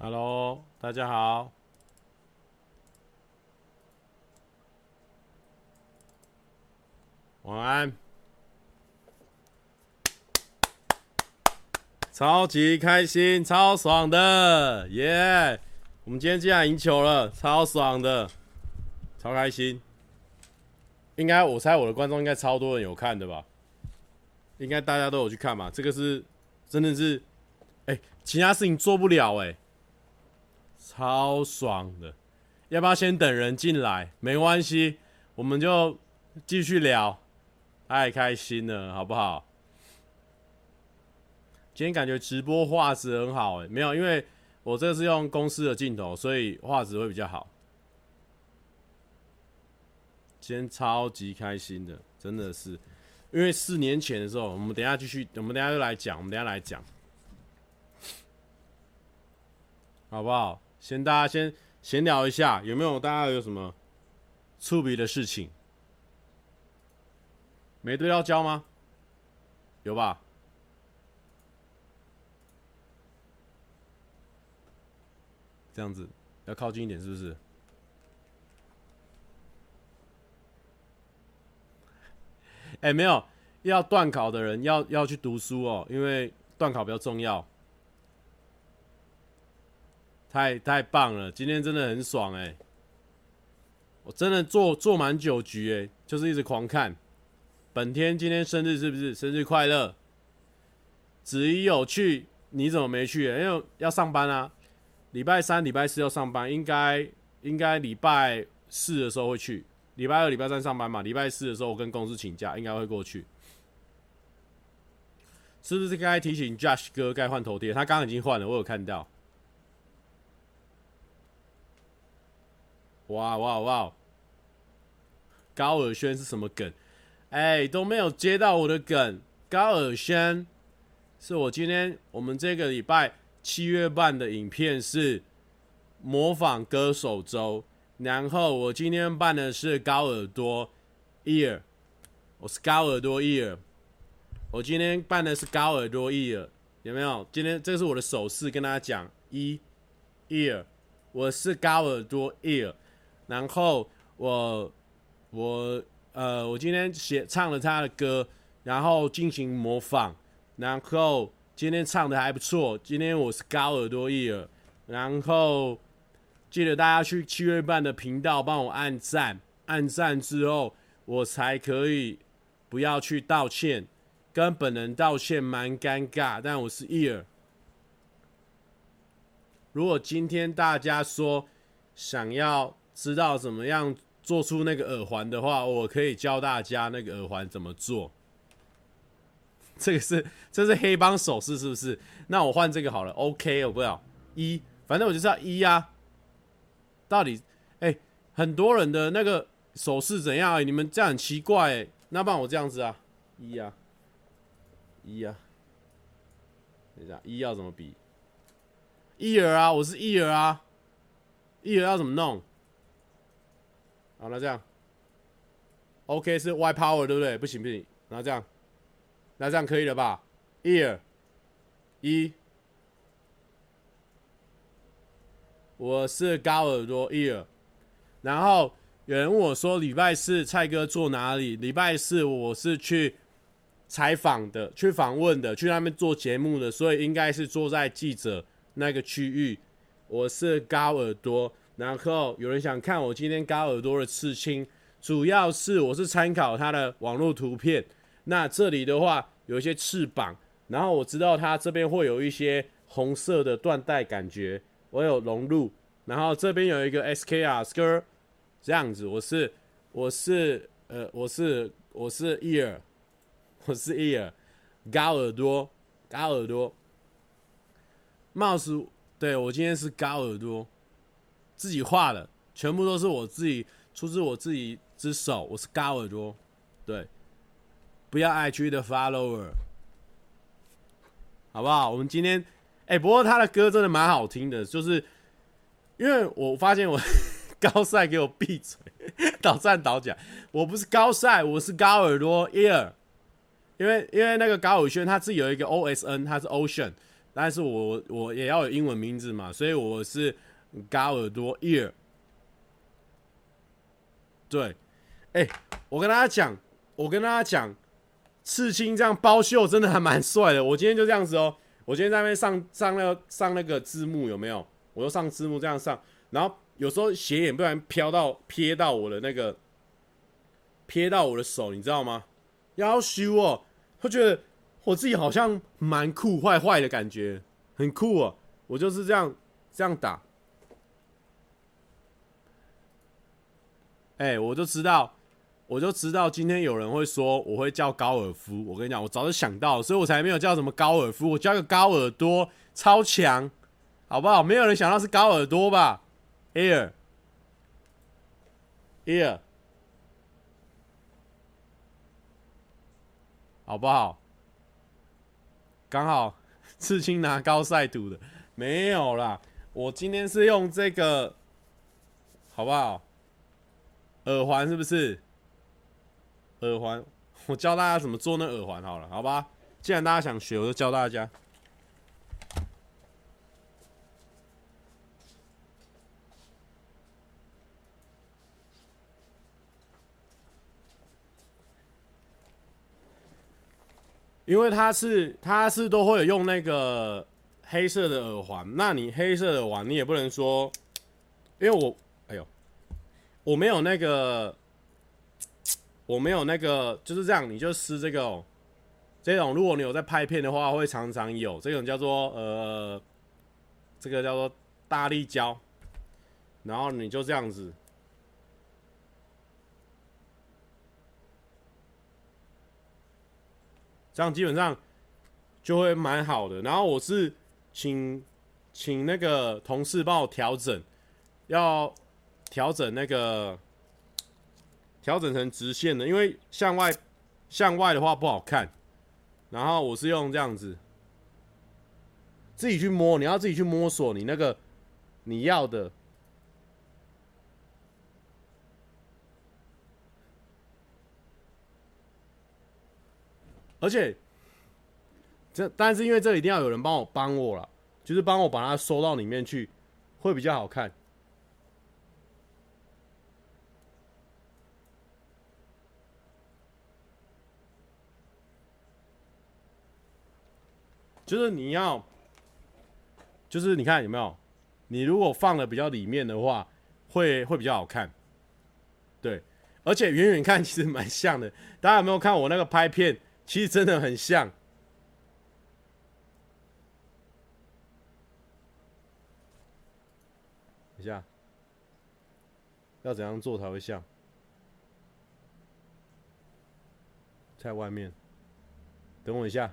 Hello，大家好，晚安，超级开心，超爽的，耶、我们今天竟然赢球了，超爽的，超开心。应该我猜我的观众应该超多人有看的吧？应该大家都有去看嘛？这个是真的是，哎、其他事情做不了哎、超爽的，要不要先等人进来？没关系，我们就继续聊。太开心了，好不好？今天感觉直播画质很好，诶，没有，因为我这是用公司的镜头，所以画质会比较好。今天超级开心的，真的是，因为四年前的时候，我们等下继续，我们等下就来讲，我们等下来讲，好不好？先大家先闲聊一下，有没有大家有什么触鼻的事情？没对到焦吗？有吧？这样子要靠近一点，是不是？哎、没有，要段考的人要要去读书哦，因为段考比较重要。太太棒了，今天真的很爽哎、我真的做做满九局哎、就是一直狂看。本天今天生日是不是？生日快乐！子怡有去，你怎么没去、因为要上班啊，礼拜三、礼拜四要上班，应该应该礼拜四的时候会去。礼拜二、礼拜三上班嘛，礼拜四的时候我跟公司请假，应该会过去。是不是该提醒 Josh 哥该换头贴？他刚刚已经换了，我有看到。哇哇哇！高尔轩是什么梗？哎、都没有接到我的梗。高尔轩是我今天我们这个礼拜七月半的影片是模仿歌手周，然后我今天办的是高耳朵 ear，我是高耳朵 ear，我今天办的是高耳朵 ear，有没有？今天这是我的手势，跟大家讲一 ear，我是高耳朵 ear。然后我我呃，我今天写唱了他的歌，然后进行模仿，然后今天唱的还不错。今天我是高耳朵 ear，然后记得大家去七月半的频道帮我按赞，按赞之后我才可以不要去道歉，跟本人道歉蛮尴尬，但我是 ear。如果今天大家说想要。知道怎么样做出那个耳环的话，我可以教大家那个耳环怎么做。这个是这是黑帮手势是不是？那我换这个好了，OK，我不要一，反正我就是要一啊。到底哎、很多人的那个手势怎样、欸？你们这样很奇怪、那不然我这样子啊，一啊，一啊，等一下，一要怎么比？一耳啊，我是一耳啊，一耳要怎么弄？好，那这样，OK 是 Y power 对不对？不行不行，那这样，那这样可以了吧？Ear，一，我是高耳朵 Ear，然后有人问我说礼拜四蔡哥坐哪里？礼拜四我是去采访的，去访问的，去那边做节目的，所以应该是坐在记者那个区域。我是高耳朵。然后有人想看我今天高耳朵的刺青，主要是我是参考它的网络图片。那这里的话有一些翅膀，然后我知道它这边会有一些红色的缎带感觉，我有融入。然后这边有一个 SKR Skr 这样子，我是我是呃我是我是 ear，我是 ear，高耳朵高耳朵，帽子，对，我今天是高耳朵。自己画的，全部都是我自己出自我自己之手。我是高耳朵，对，不要 IG 的 follower，好不好？我们今天，哎、不过他的歌真的蛮好听的，就是因为我发现我高赛给我闭嘴，倒赞倒讲，我不是高赛，我是高耳朵 ear，因为因为那个高尔轩他自己有一个 OSN，他是 Ocean，但是我我也要有英文名字嘛，所以我是高耳朵 ear。对，哎、我跟大家讲，我跟大家讲，刺青这样包袖真的还蛮帅的。我今天就这样子哦，我今天在那边上上那个上那个字幕有没有？我就上字幕这样上，然后有时候斜眼不然飘到瞥到我的那个瞥到我的手，你知道吗？要修哦，会觉得我自己好像蛮酷坏坏的感觉，很酷哦。我就是这样这样打。哎、我就知道，我就知道今天有人会说我会叫高尔夫。我跟你讲，我早就想到，所以我才没有叫什么高尔夫，我叫个高耳朵，超强，好不好？没有人想到是高耳朵吧？Ear，Ear，好不好？刚好刺青拿高赛赌的没有啦，我今天是用这个，好不好？耳环是不是？耳环，我教大家怎么做那耳环好了，好吧？既然大家想学，我就教大家。因为它是，它是都会有用那个黑色的耳环，那你黑色的耳环，你也不能说，因为我。我没有那个，我没有那个，就是这样，你就撕这个哦，这种如果你有在拍片的话，会常常有这种叫做呃，这个叫做大力胶，然后你就这样子，这样基本上就会蛮好的。然后我是请请那个同事帮我调整，要。调整那个，调整成直线的，因为向外向外的话不好看。然后我是用这样子，自己去摸，你要自己去摸索你那个你要的。而且这但是因为这一定要有人帮我帮我了，就是帮我把它收到里面去，会比较好看。就是你要，就是你看有没有？你如果放的比较里面的话，会会比较好看。对，而且远远看其实蛮像的。大家有没有看我那个拍片？其实真的很像。等一下，要怎样做才会像？在外面，等我一下。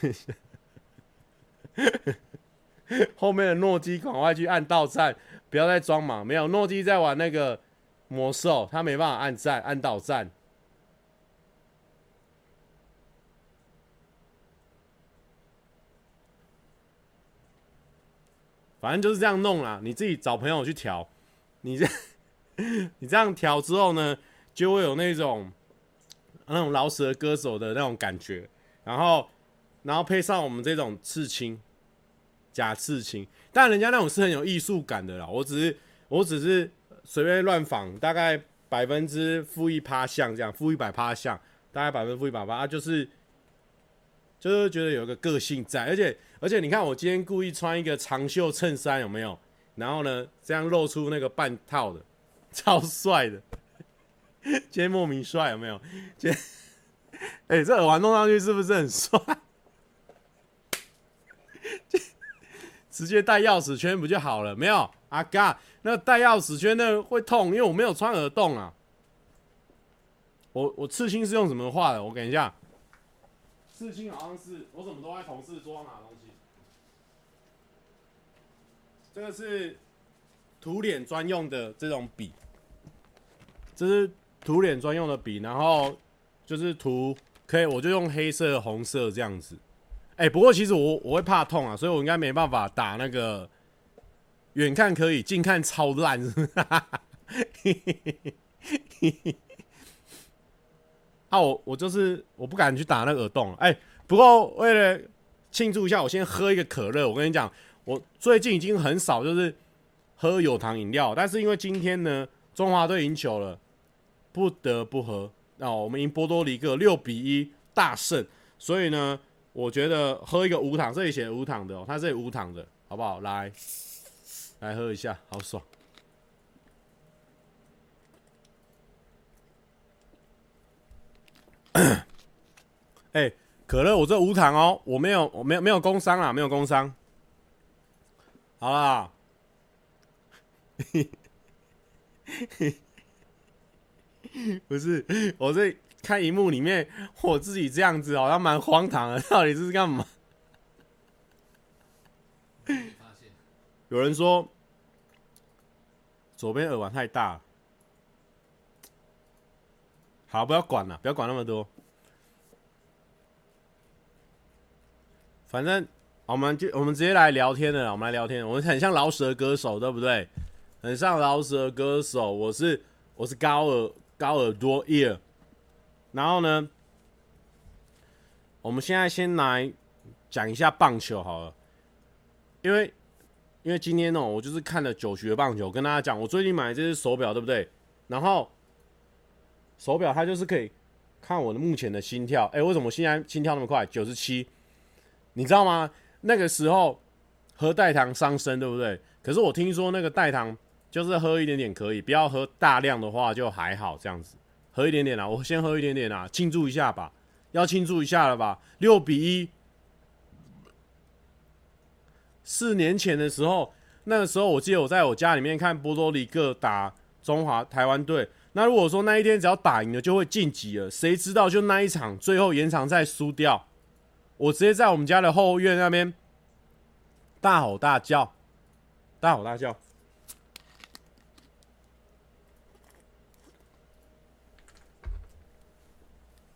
后面的诺基赶快去按到站，不要再装忙。没有诺基在玩那个魔兽，他没办法按站，按到站。反正就是这样弄啦，你自己找朋友去调。你这 你这样调之后呢，就会有那种那种饶舌歌手的那种感觉，然后。然后配上我们这种刺青，假刺青，但人家那种是很有艺术感的啦。我只是我只是随便乱仿，大概百分之负一趴像这样，负一百趴像，大概百分之负一百趴，就是就是觉得有个个性在，而且而且你看我今天故意穿一个长袖衬衫有没有？然后呢，这样露出那个半套的，超帅的，今天莫名帅有没有？今天，哎、欸，这耳环弄上去是不是很帅？直接戴钥匙圈不就好了？没有啊嘎，那戴钥匙圈那会痛，因为我没有穿耳洞啊。我我刺青是用什么画的？我等一下，刺青好像是我怎么都在同事桌上拿东西。这个是涂脸专用的这种笔，这是涂脸专用的笔，然后就是涂，可以我就用黑色、红色这样子。哎、不过其实我我会怕痛啊，所以我应该没办法打那个。远看可以，近看超烂。啊，我我就是我不敢去打那个耳洞。哎、不过为了庆祝一下，我先喝一个可乐。我跟你讲，我最近已经很少就是喝有糖饮料，但是因为今天呢，中华队赢球了，不得不喝。那我们赢波多黎各六比一大胜，所以呢，我觉得喝一个无糖，这里写无糖的哦，它这里无糖的，好不好？来，来喝一下，好爽。哎、可乐，我这无糖哦，我没有，我没有，没有工伤啊，没有工伤。好啦，不是，我这看荧幕里面，我自己这样子好像蛮荒唐的，到底这是干嘛？有人说左边耳环太大。好，不要管了，不要管那么多。反正我们就我们直接来聊天的，我们来聊天。我们很像饶舌歌手，对不对？很像饶舌歌手。我是我是高耳高耳朵 ear。然后呢，我们现在先来讲一下棒球好了，因为因为今天呢，我就是看了九局的棒球，跟大家讲，我最近买的这只手表，对不对？然后。手表它就是可以看我的目前的心跳，哎、为什么现在心跳那么快？九十七，你知道吗？那个时候喝代糖伤身，对不对？可是我听说那个代糖就是喝一点点可以，不要喝大量的话就还好，这样子喝一点点啦。我先喝一点点啦，庆祝一下吧，要庆祝一下了吧？六比一，四年前的时候，那个时候我记得我在我家里面看波多黎各打中华台湾队。那如果说那一天只要打赢了就会晋级了，谁知道就那一场最后延长赛输掉，我直接在我们家的后院那边大吼大叫，大吼大叫。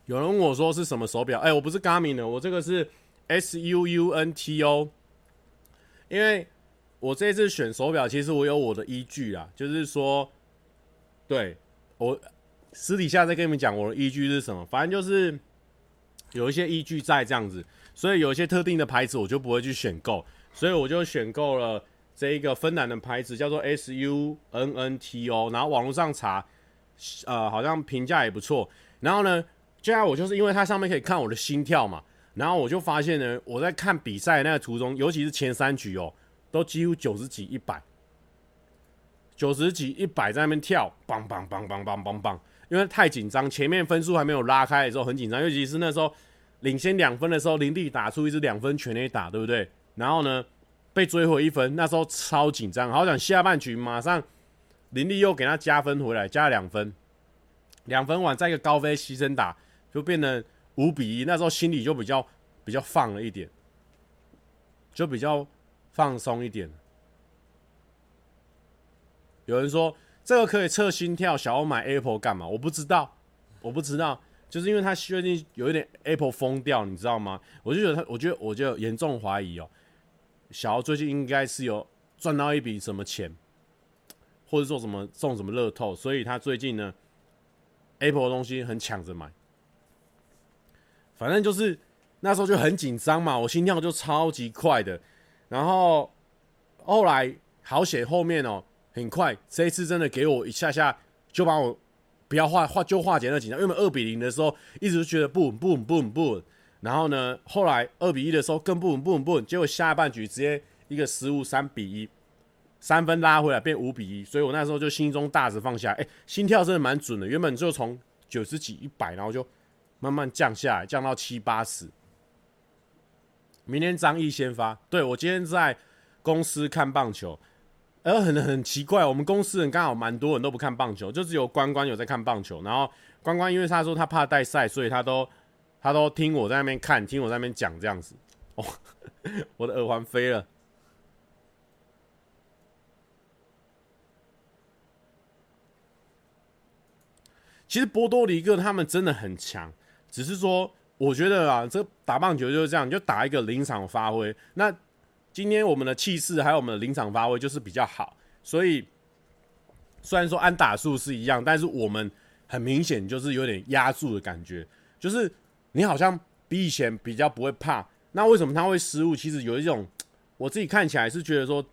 有人问我说是什么手表？哎，我不是 Garmin 的，我这个是 Suunto。因为我这次选手表，其实我有我的依据啊，就是说，对。我私底下再跟你们讲我的依据是什么，反正就是有一些依据在这样子，所以有一些特定的牌子我就不会去选购，所以我就选购了这一个芬兰的牌子叫做 Suunto，然后网络上查，呃，好像评价也不错。然后呢，接下来我就是因为它上面可以看我的心跳嘛，然后我就发现呢，我在看比赛那个途中，尤其是前三局哦，都几乎九十几、一百。九十几、一百在那边跳，梆梆梆梆梆梆梆，因为太紧张，前面分数还没有拉开的时候很紧张，尤其是那时候领先两分的时候，林立打出一支两分全垒打，对不对？然后呢，被追回一分，那时候超紧张，好想下半局马上林立又给他加分回来，加了两分，两分完再一个高飞牺牲打，就变成五比一，那时候心里就比较比较放了一点，就比较放松一点。有人说这个可以测心跳，小欧买 Apple 干嘛？我不知道，我不知道，就是因为他最近有一点 Apple 疯掉，你知道吗？我就觉得他，我觉得我就严重怀疑哦，小欧最近应该是有赚到一笔什么钱，或者说什么中什么乐透，所以他最近呢 Apple 的东西很抢着买。反正就是那时候就很紧张嘛，我心跳就超级快的，然后后来好险后面哦。很快，这一次真的给我一下下就把我不要化化就化解那紧张，因为二比零的时候一直觉得不稳不稳不稳不稳，然后呢，后来二比一的时候更不稳不稳不稳，结果下半局直接一个失误三比一，三分拉回来变五比一，所以我那时候就心中大石放下，哎，心跳真的蛮准的，原本就从九十几一百，然后就慢慢降下来，降到七八十。明天张毅先发，对，我今天在公司看棒球。而很很奇怪，我们公司人刚好蛮多人都不看棒球，就只有关关有在看棒球。然后关关因为他说他怕带赛，所以他都他都听我在那边看，听我在那边讲这样子。哦，我的耳环飞了。其实波多黎各他们真的很强，只是说我觉得啊，这打棒球就是这样，就打一个临场发挥。那今天我们的气势还有我们的临场发挥就是比较好，所以虽然说安打数是一样，但是我们很明显就是有点压住的感觉，就是你好像比以前比较不会怕。那为什么他会失误？其实有一种我自己看起来是觉得说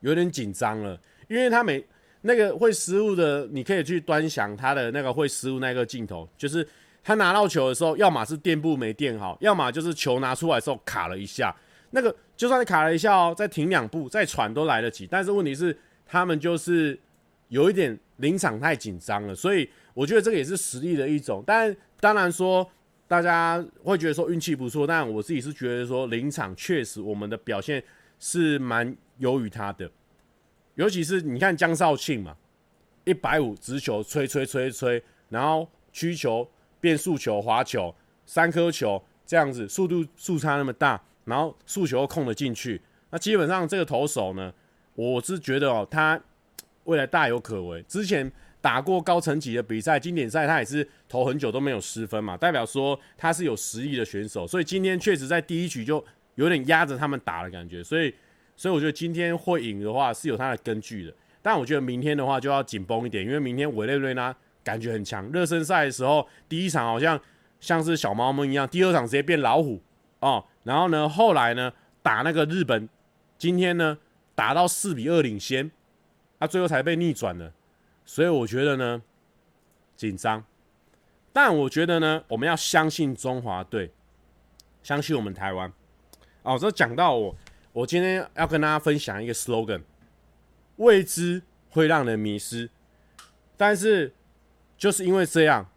有点紧张了，因为他每那个会失误的，你可以去端详他的那个会失误那个镜头，就是他拿到球的时候，要么是垫步没垫好，要么就是球拿出来的时候卡了一下。那个就算你卡了一下哦，再停两步再传都来得及。但是问题是他们就是有一点临场太紧张了，所以我觉得这个也是实力的一种。但当然说大家会觉得说运气不错，但我自己是觉得说临场确实我们的表现是蛮优于他的。尤其是你看江少庆嘛，一百五直球吹吹吹吹，然后曲球变速球滑球三颗球这样子，速度速差那么大，然后速球控得进去，那基本上这个投手呢，我是觉得哦，他未来大有可为。之前打过高层级的比赛，经典赛他也是投很久都没有失分嘛，代表说他是有实力的选手。所以今天确实在第一局就有点压着他们打的感觉，所以。所以我觉得今天会赢的话是有他的根据的，但我觉得明天的话就要紧绷一点，因为明天委内瑞拉感觉很强。热身赛的时候，第一场好像像是小猫们一样，第二场直接变老虎哦。然后呢，后来呢打那个日本，今天呢打到四比二领先，他最后才被逆转了。所以我觉得呢紧张，但我觉得呢我们要相信中华队，相信我们台湾。哦，这讲到我。我今天要跟大家分享一个 slogan：未知会让人迷失，但是就是因为这样，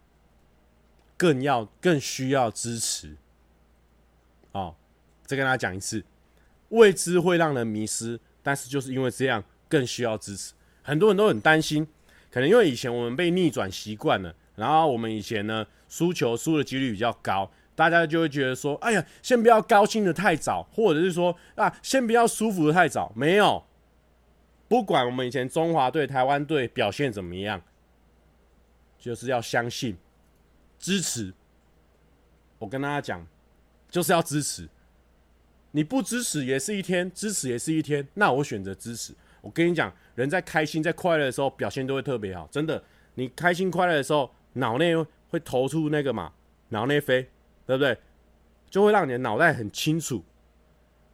更要更需要支持。哦，再跟大家讲一次，未知会让人迷失，但是就是因为这样，更需要支持。很多人都很担心，可能因为以前我们被逆转习惯了，然后我们以前呢输球输的几率比较高。大家就会觉得说：“哎呀，先不要高兴的太早，或者是说啊，先不要舒服的太早。”没有，不管我们以前中华队、台湾队表现怎么样，就是要相信、支持。我跟大家讲，就是要支持。你不支持也是一天，支持也是一天。那我选择支持。我跟你讲，人在开心、在快乐的时候，表现都会特别好。真的，你开心快乐的时候，脑内会投出那个嘛，脑内飞。对不对？就会让你的脑袋很清楚，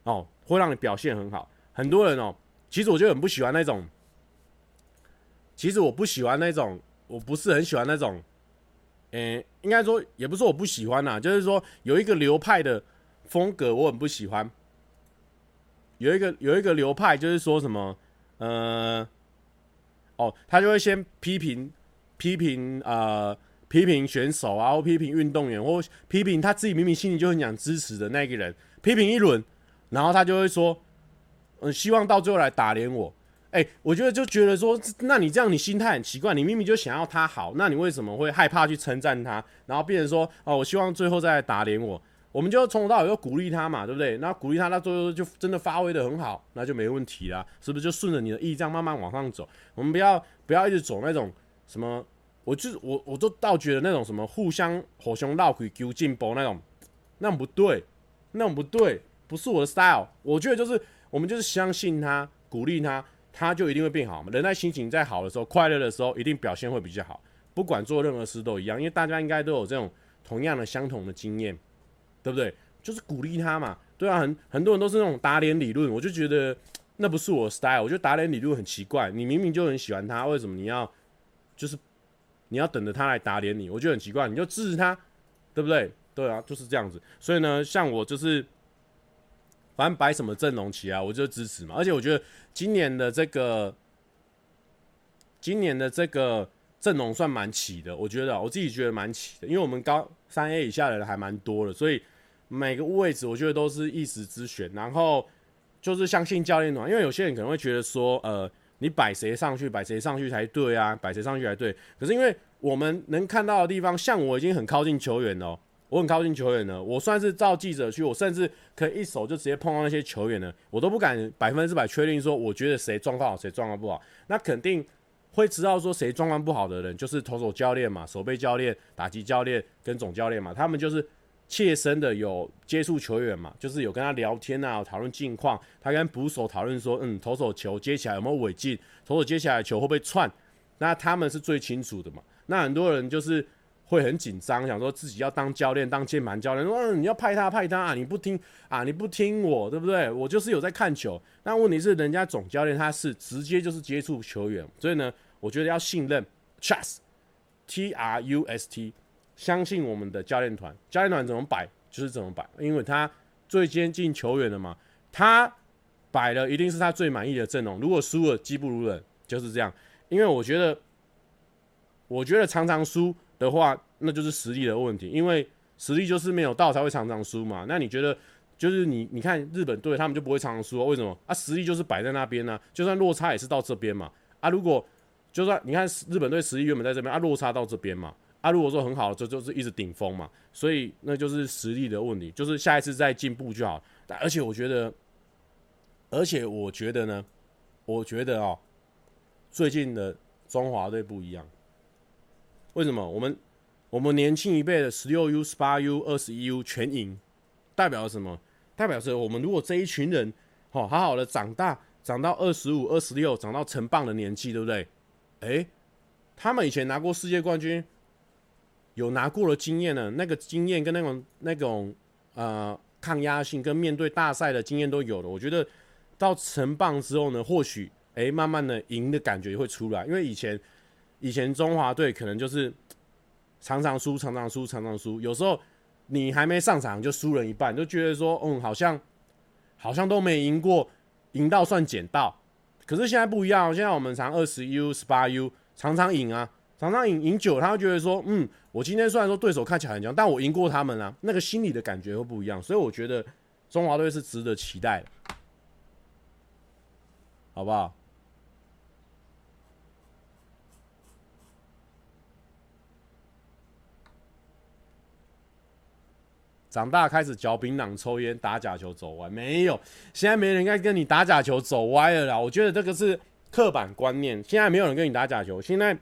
哦，会让你表现很好。很多人哦，其实我就很不喜欢那种，其实我不喜欢那种，我不是很喜欢那种，诶，应该说也不是我不喜欢呐，就是说有一个流派的风格我很不喜欢。有一个有一个流派就是说什么，呃，哦，他就会先批评批评呃。批评选手啊，或批评运动员，或批评他自己明明心里就很想支持的那个人，批评一轮，然后他就会说，嗯，希望到最后来打脸我。哎，我觉得就觉得说，那你这样你心态很奇怪，你明明就想要他好，那你为什么会害怕去称赞他，然后变成说，哦，我希望最后再来打脸我？我们就从头到尾要鼓励他嘛，对不对？那鼓励他，他最后就真的发挥的很好，那就没问题啦，是不是？就顺着你的意这样慢慢往上走。我们不要不要一直走那种什么。我就我我都倒觉得那种什么互相火熊闹鬼丢进波那种，那种不对，那种不对，不是我的 style。我觉得就是我们就是相信他，鼓励他，他就一定会变好嘛。人在心情在好的时候，快乐的时候，一定表现会比较好。不管做任何事都一样，因为大家应该都有这种同样的相同的经验，对不对？就是鼓励他嘛。对啊，很很多人都是那种打脸理论，我就觉得那不是我的 style。我觉得打脸理论很奇怪，你明明就很喜欢他，为什么你要就是？你要等着他来打脸你，我觉得很奇怪。你就支持他，对不对？对啊，就是这样子。所以呢，像我就是，反正摆什么阵容起来，我就支持嘛。而且我觉得今年的这个，今年的这个阵容算蛮齐的。我觉得我自己觉得蛮齐的，因为我们高三 A 以下的人还蛮多的，所以每个位置我觉得都是一时之选。然后就是相信教练团，因为有些人可能会觉得说，呃。你摆谁上去，摆谁上去才对啊？摆谁上去才对。可是因为我们能看到的地方，像我已经很靠近球员了，我很靠近球员呢。我算是照记者去，我甚至可以一手就直接碰到那些球员呢。我都不敢百分之百确定说，我觉得谁状况好，谁状况不好。那肯定会知道说谁状况不好的人，就是投手教练嘛，守备教练、打击教练跟总教练嘛，他们就是。切身的有接触球员嘛，就是有跟他聊天啊，讨论近况。他跟捕手讨论说，嗯，投手球接起来有没有违禁？投手接起来球会不会窜？那他们是最清楚的嘛。那很多人就是会很紧张，想说自己要当教练，当键盘教练，说、嗯、你要派他派他啊，你不听啊，你不听我，对不对？我就是有在看球。那问题是，人家总教练他是直接就是接触球员，所以呢，我觉得要信任，trust，T R U S T，相信我们的教练团，教练团怎么摆就是怎么摆，因为他最接近球员的嘛，他。摆了一定是他最满意的阵容，如果输了，技不如人，就是这样。因为我觉得，我觉得常常输的话，那就是实力的问题。因为实力就是没有到才会常常输嘛。那你觉得，就是你你看日本队他们就不会常常输？为什么？啊，实力就是摆在那边呢、就算落差也是到这边嘛。啊，如果就算你看日本队实力原本在这边，啊，落差到这边嘛。啊，如果说很好，就就是一直顶峰嘛。所以那就是实力的问题，就是下一次再进步就好。而且我觉得。而且我觉得呢，我觉得哦，最近的中华队不一样。为什么？我们我们年轻一辈的十六 U、十八 U、二十一 U 全赢，代表什么？代表是我们如果这一群人哦，好好的长大，长到二十五、二十六，长到成棒的年纪，对不对？诶，他们以前拿过世界冠军，有拿过的经验呢。那个经验跟那种那种呃抗压性，跟面对大赛的经验都有了。我觉得。到成棒之后呢，或许哎、欸，慢慢的赢的感觉会出来。因为以前以前中华队可能就是常常输，常常输，常常输。有时候你还没上场就输了一半，就觉得说，嗯，好像好像都没赢过，赢到算捡到。可是现在不一样，现在我们常二十 U、十八 U 常常赢啊，常常赢赢久，他会觉得说，嗯，我今天虽然说对手看起来很强，但我赢过他们啊，那个心理的感觉会不一样。所以我觉得中华队是值得期待的。好不好？长大开始嚼槟榔、抽烟、打假球、走歪，没有。现在没人该跟你打假球、走歪了啦。我觉得这个是刻板观念。现在没有人跟你打假球。现在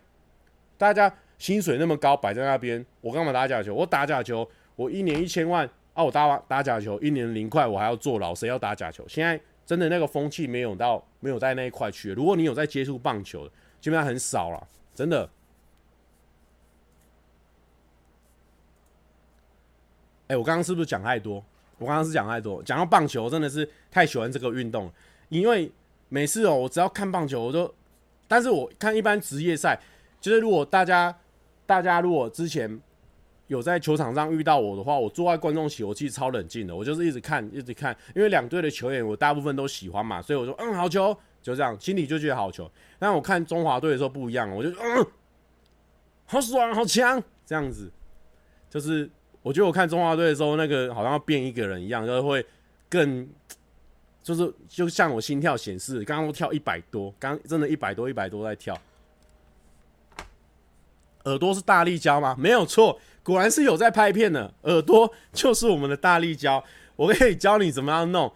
大家薪水那么高，摆在那边，我干嘛打假球？我打假球，我一年一千万啊！我打打假球，一年零块，我还要坐牢。谁要打假球？现在。真的那个风气没有到，没有在那一块去。如果你有在接触棒球的，基本上很少了，真的。哎、我刚刚是不是讲太多？我刚刚是讲太多，讲到棒球真的是太喜欢这个运动，因为每次哦，我只要看棒球，我都，但是我看一般职业赛，就是如果大家，大家如果之前。有在球场上遇到我的话，我坐在观众席，我其实超冷静的，我就是一直看，一直看，因为两队的球员我大部分都喜欢嘛，所以我说嗯，好球，就这样，心里就觉得好球。但我看中华队的时候不一样，我就嗯，好爽，好强，这样子，就是我觉得我看中华队的时候，那个好像要变一个人一样，就是会更，就是就像我心跳显示，刚刚都跳一百多，刚真的一百多一百多在跳。耳朵是大力胶吗？没有错。果然是有在拍片的，耳朵就是我们的大力胶，我可以教你怎么样弄。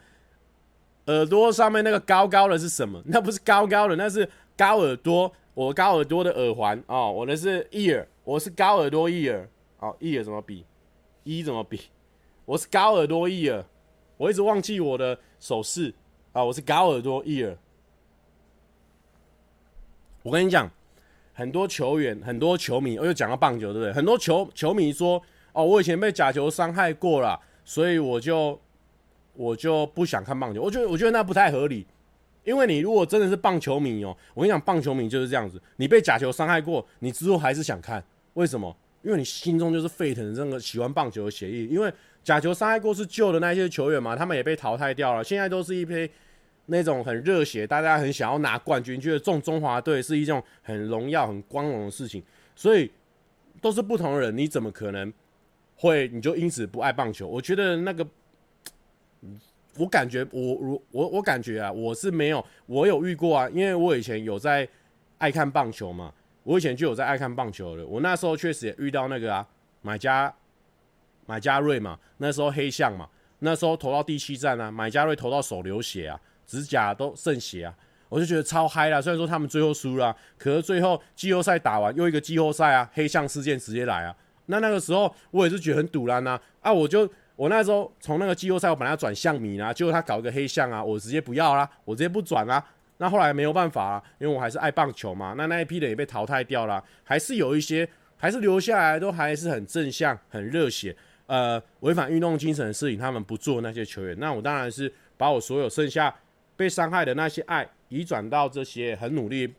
耳朵上面那个高高的是什么？那不是高高的，那是高耳朵。我高耳朵的耳环哦，我的是 ear，我是高耳朵 ear。哦，ear 怎么比一怎么比？我是高耳朵 ear，我一直忘记我的手势啊，我是高耳朵 ear。我跟你讲。很多球员、很多球迷，我又讲到棒球，对不对？很多球球迷说：“哦，我以前被假球伤害过了，所以我就我就不想看棒球。”我觉得我觉得那不太合理，因为你如果真的是棒球迷哦，我跟你讲，棒球迷就是这样子，你被假球伤害过，你之后还是想看，为什么？因为你心中就是沸腾的这个喜欢棒球的血液。因为假球伤害过是旧的那些球员嘛，他们也被淘汰掉了，现在都是一批。那种很热血，大家很想要拿冠军，觉得中中华队是一种很荣耀、很光荣的事情，所以都是不同的人，你怎么可能会你就因此不爱棒球？我觉得那个，我感觉我我我我感觉啊，我是没有，我有遇过啊，因为我以前有在爱看棒球嘛，我以前就有在爱看棒球的，我那时候确实也遇到那个啊，买家买家瑞嘛，那时候黑象嘛，那时候投到第七战啊，买家瑞投到手流血啊。指甲都渗血啊，我就觉得超嗨啦。虽然说他们最后输了，可是最后季后赛打完又一个季后赛啊，黑象事件直接来啊。那那个时候我也是觉得很赌烂呐啊，我就我那时候从那个季后赛我本来要转向米啦，结果他搞一个黑象啊，我直接不要啦，我直接不转啦。那后来没有办法啊，因为我还是爱棒球嘛。那那一批人也被淘汰掉了，还是有一些还是留下来，都还是很正向、很热血。呃，违反运动精神的事情，他们不做那些球员。那我当然是把我所有剩下被伤害的那些爱移转到这些很努力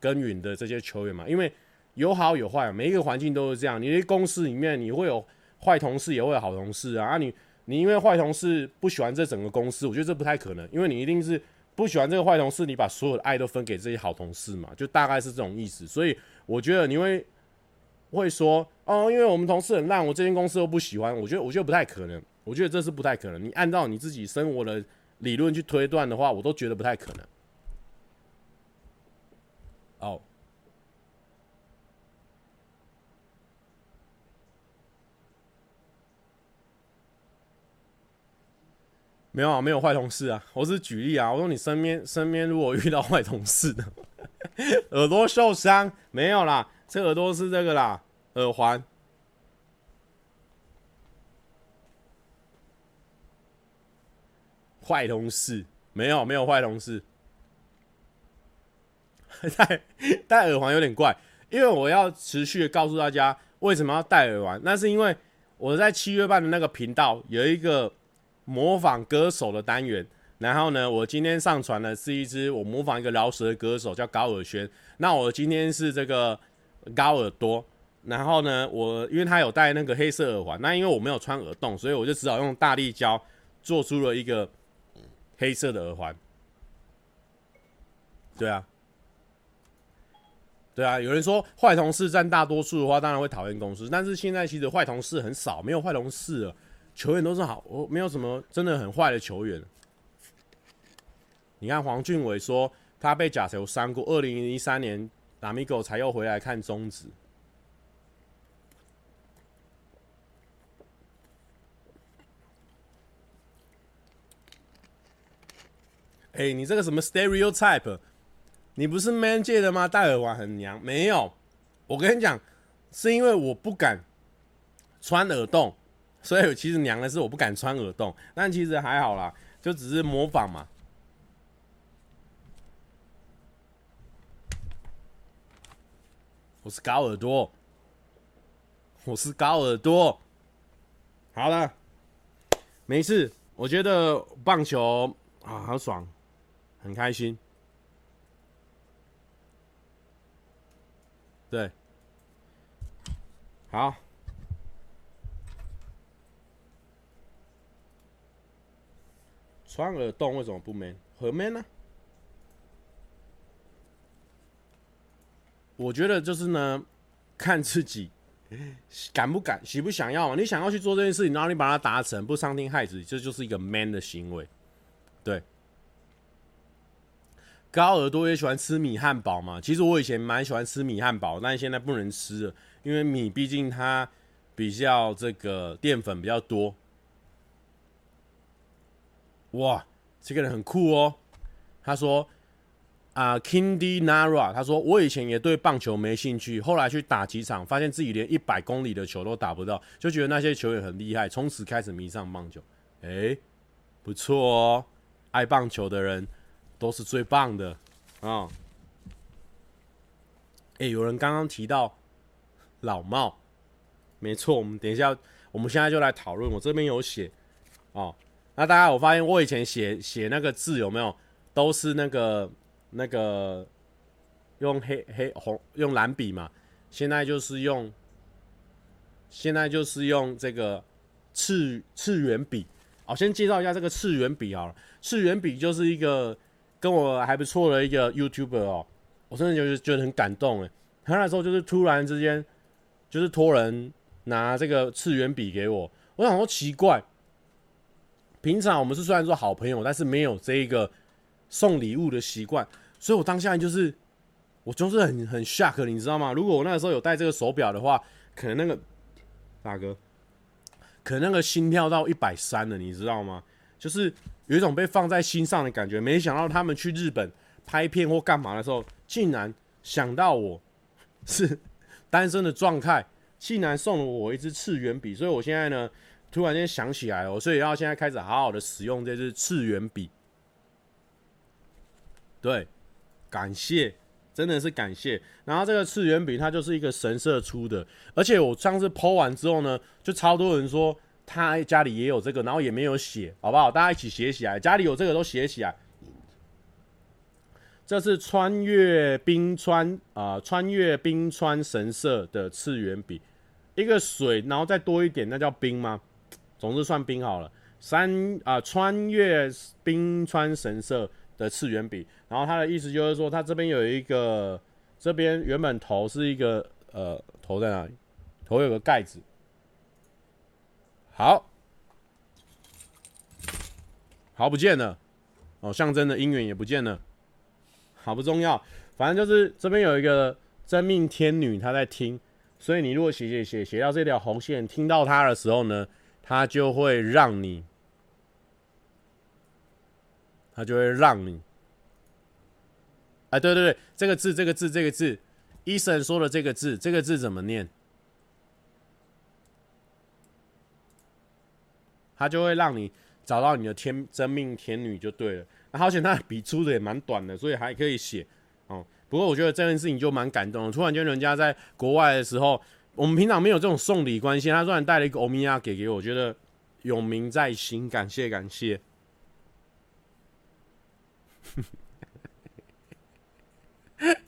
耕耘的这些球员嘛。因为有好有坏，每一个环境都是这样。你的公司里面，你会有坏同事，也会有好同事啊。啊你你因为坏同事不喜欢这整个公司，我觉得这不太可能，因为你一定是不喜欢这个坏同事，你把所有的爱都分给这些好同事嘛，就大概是这种意思。所以我觉得你会。会说哦，因为我们同事很烂，我这间公司又不喜欢。我觉得，我觉得不太可能。我觉得这是不太可能。你按照你自己生活的理论去推断的话，我都觉得不太可能。哦，没有啊，没有坏同事啊。我是举例啊，我说你身边身边如果遇到坏同事的，耳朵受伤没有啦。这耳朵是这个啦，耳环。坏同事没有没有坏同事，戴戴耳环有点怪，因为我要持续告诉大家为什么要戴耳环。那是因为我在七月半的那个频道有一个模仿歌手的单元，然后呢，我今天上传的是一支我模仿一个饶舌的歌手叫高尔轩。那我今天是这个。高耳朵，然后呢，我因为他有戴那个黑色耳环，那因为我没有穿耳洞，所以我就只好用大力胶做出了一个黑色的耳环。对啊，对啊，有人说坏同事占大多数的话，当然会讨厌公司，但是现在其实坏同事很少，没有坏同事了，球员都是好，我没有什么真的很坏的球员。你看黄俊伟说他被假球伤过，二零一三年。拉米狗才又回来看中职。哎，你这个什么 stereotype？你不是 man 界的吗？戴耳环很娘？没有，我跟你讲，是因为我不敢穿耳洞，所以其实娘的是我不敢穿耳洞，但其实还好啦，就只是模仿嘛。我是高耳朵，我是高耳朵。好了，没事。我觉得棒球啊，好爽，很开心。对，好。穿耳洞为什么不 man？很 man 呢？我觉得就是呢，看自己敢不敢、喜不想要嘛。你想要去做这件事情，然后你把它达成，不伤天害理，这就是一个 man 的行为。对，高耳朵也喜欢吃米汉堡嘛。其实我以前蛮喜欢吃米汉堡，但是现在不能吃了，因为米毕竟它比较这个淀粉比较多。哇，这个人很酷哦，他说。啊、uh,，Kindy Nara，他说我以前也对棒球没兴趣，后来去打几场，发现自己连一百公里的球都打不到，就觉得那些球员很厉害，从此开始迷上棒球。哎、不错哦，爱棒球的人都是最棒的啊！哎、有人刚刚提到老帽，没错，我们等一下，我们现在就来讨论。我这边有写哦，那大家我发现我以前写写那个字有没有都是那个。那个用黑黑红用蓝笔嘛，现在就是用，现在就是用这个次次元笔。好，先介绍一下这个次元笔好了。次元笔就是一个跟我还不错的一个 YouTuber 哦，我真的就是觉得很感动诶。他那时候就是突然之间就是托人拿这个次元笔给我，我想说奇怪，平常我们是虽然说好朋友，但是没有这一个送礼物的习惯。所以我当下就是，我就是很很 shock，你知道吗？如果我那个时候有戴这个手表的话，可能那个大哥，可能那个心跳到一百三了，你知道吗？就是有一种被放在心上的感觉。没想到他们去日本拍片或干嘛的时候，竟然想到我是单身的状态，竟然送了我一支次元笔。所以我现在呢，突然间想起来哦，所以要现在开始好好的使用这支次元笔。对。感谢，真的是感谢。然后这个次元笔它就是一个神社出的，而且我上次剖完之后呢，就超多人说他家里也有这个，然后也没有写，好不好？大家一起写起来，家里有这个都写起来。这是穿越冰川啊、穿越冰川神社的次元笔，一个水，然后再多一点，那叫冰吗？总之算冰好了。三啊、穿越冰川神社的次元笔，然后它的意思就是说，它这边有一个，这边原本头是一个呃，头在哪里？头有个盖子。好，好不见了哦，象征的姻缘也不见了。好不重要，反正就是这边有一个真命天女，她在听，所以你如果写写写写到这条红线，听到她的时候呢，他就会让你，他就会让你，哎，对对对，这个字，这个字，这个字，医生说的这个字，这个字怎么念？他就会让你找到你的天真命天女就对了。好险，他笔出的也蛮短的，所以还可以写哦。不过我觉得这件事情就蛮感动。突然间，人家在国外的时候，我们平常没有这种送礼关系，他突然带了一个欧米亚给给我，我觉得永铭在心，感谢感谢。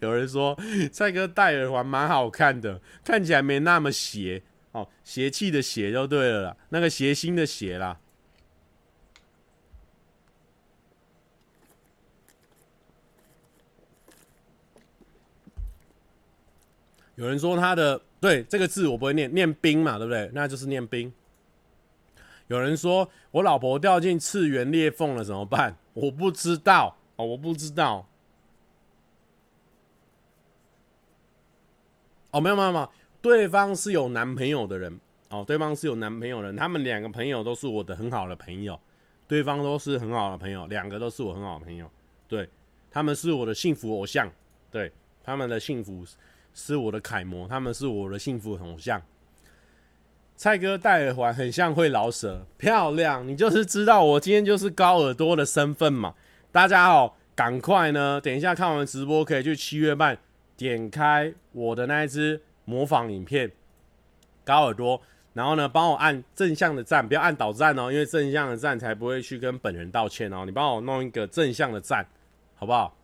有人说蔡哥戴耳环蛮好看的，看起来没那么邪哦，邪气的邪就对了啦，那个邪心的邪啦。有人说他的对这个字我不会念，念冰嘛，对不对？那就是念冰。有人说我老婆掉进次元裂缝了怎么办？我不知道哦，我不知道。哦，没有没有没有，对方是有男朋友的人哦，对方是有男朋友的人，他们两个朋友都是我的很好的朋友，对方都是很好的朋友，两个都是我很好的朋友，对，他们是我的幸福偶像，对，他们的幸福。是我的楷模，他们是我的幸福偶像。蔡哥戴耳环很像会老舍，漂亮！你就是知道我今天就是高耳朵的身份嘛。大家好，赶快呢，等一下看完直播可以去七月半点开我的那一支模仿影片，高耳朵，然后呢帮我按正向的赞，不要按倒赞哦，因为正向的赞才不会去跟本人道歉哦。你帮我弄一个正向的赞，好不好？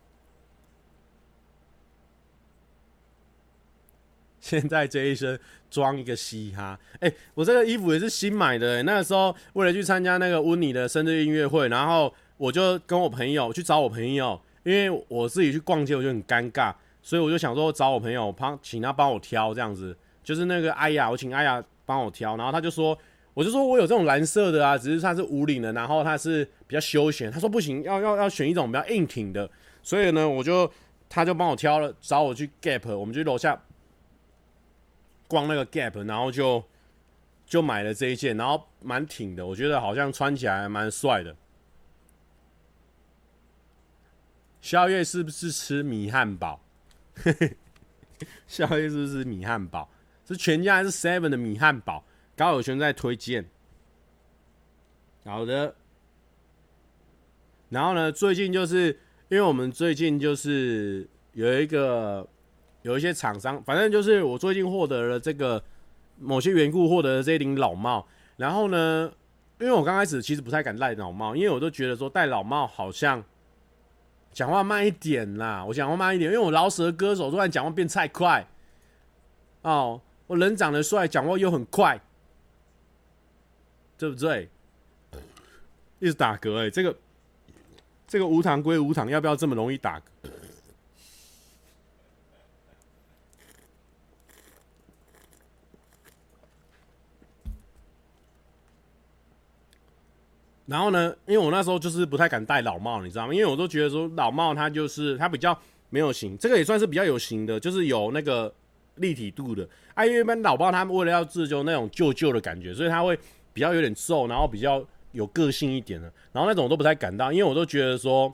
现在这一身装一个嘻哈，哎、我这个衣服也是新买的、那个时候为了去参加那个温妮的生日音乐会，然后我就跟我朋友去找我朋友，因为我自己去逛街我就很尴尬，所以我就想说找我朋友，帮请他帮我挑这样子，就是那个哎呀，我请哎呀帮我挑，然后他就说，我就说我有这种蓝色的啊，只是它是无领的，然后它是比较休闲，他说不行，要要要选一种比较硬挺的，所以呢，我就他就帮我挑了，找我去 Gap，我们去楼下。逛那个 Gap，然后就就买了这一件，然后蛮挺的，我觉得好像穿起来蛮帅的。宵夜是不是吃米汉堡？宵夜是不是米汉堡？是全家还是 Seven 的米汉堡？高友全在推荐。好的。然后呢，最近就是因为我们最近就是有一个。有一些厂商，反正就是我最近获得了这个某些缘故获得了这一顶老帽。然后呢，因为我刚开始其实不太敢戴老帽，因为我都觉得说戴老帽好像讲话慢一点啦。我讲话慢一点，因为我饶舌歌手突然讲话变太快哦。我人长得帅，讲话又很快，对不对？一直打嗝哎，这个这个无糖归无糖，要不要这么容易打嗝？然后呢，因为我那时候就是不太敢戴老帽，你知道吗？因为我都觉得说老帽它就是它比较没有型，这个也算是比较有型的，就是有那个立体度的。啊，因为一般老帽他们为了要自救那种旧旧的感觉，所以它会比较有点皱，然后比较有个性一点的。然后那种我都不太敢戴，因为我都觉得说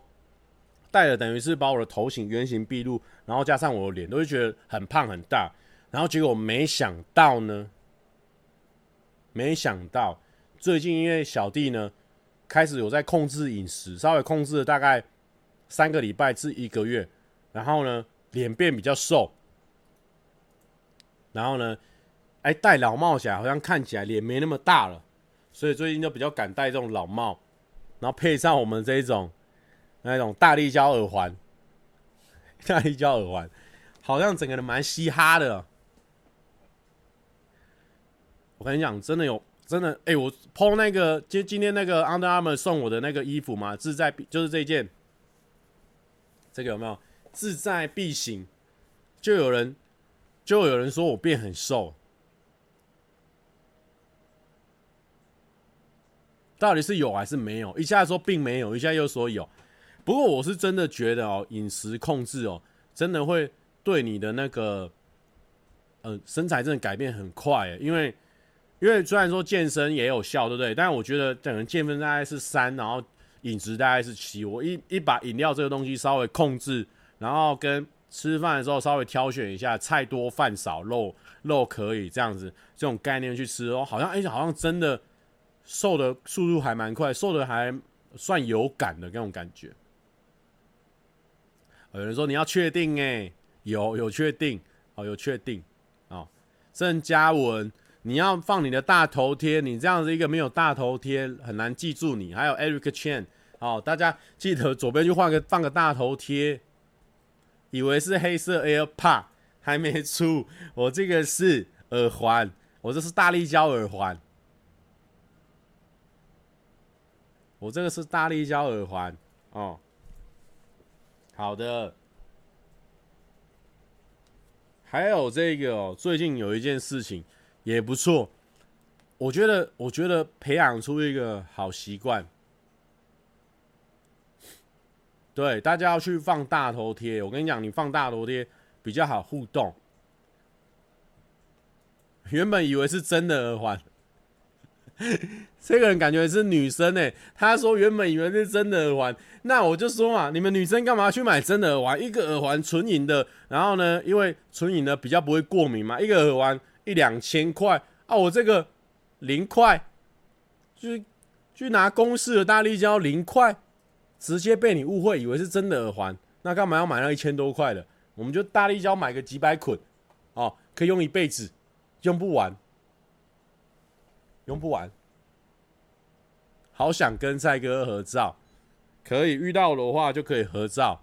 戴了等于是把我的头型原形毕露，然后加上我的脸都会觉得很胖很大。然后结果没想到呢，没想到最近因为小弟呢。开始有在控制饮食，稍微控制了大概三个礼拜至一个月，然后呢，脸变比较瘦，然后呢，哎，戴老帽起来好像看起来脸没那么大了，所以最近就比较敢戴这种老帽，然后配上我们这一种那种大力胶耳环，大力胶耳环，好像整个人蛮嘻哈的。我跟你讲，真的有，真的，哎，我 po 那个，今今天那个 Under Armour 送我的那个衣服嘛，自在必就是这件，这个有没有？自在必行，就有人就有人说我变很瘦，到底是有还是没有？一下说并没有，一下又说有。不过我是真的觉得哦，饮食控制哦，真的会对你的那个，呃，身材真的改变很快，因为。因为虽然说健身也有效，对不对？但我觉得整个健身大概是三，然后饮食大概是七。我一一把饮料这个东西稍微控制，然后跟吃饭的时候稍微挑选一下，菜多饭少，肉肉可以这样子，这种概念去吃哦，好像哎，好像真的瘦的速度还蛮快，瘦的还算有感的那种感觉。有人说你要确定哎，有有确定哦，有确定哦，郑嘉文。你要放你的大头贴，你这样子一个没有大头贴很难记住你。还有 Eric Chen，好，大家记得左边就换个放个大头贴。以为是黑色 AirPod 还没出，我这个是耳环，我这是大力胶耳环，我这个是大力胶耳环哦。好的，还有这个哦，最近有一件事情。也不错，我觉得，我觉得培养出一个好习惯。对，大家要去放大头贴。我跟你讲，你放大头贴比较好互动。原本以为是真的耳环，这个人感觉是女生哎。他说原本以为是真的耳环，那我就说嘛，你们女生干嘛去买真的耳环？一个耳环纯银的，然后呢，因为纯银的比较不会过敏嘛，一个耳环。一两千块啊！我这个零块，就是去拿公司的大力胶零块，直接被你误会，以为是真的耳环。那干嘛要买那一千多块的？我们就大力胶买个几百捆，哦，可以用一辈子，用不完，用不完。好想跟赛哥合照，可以遇到的话就可以合照。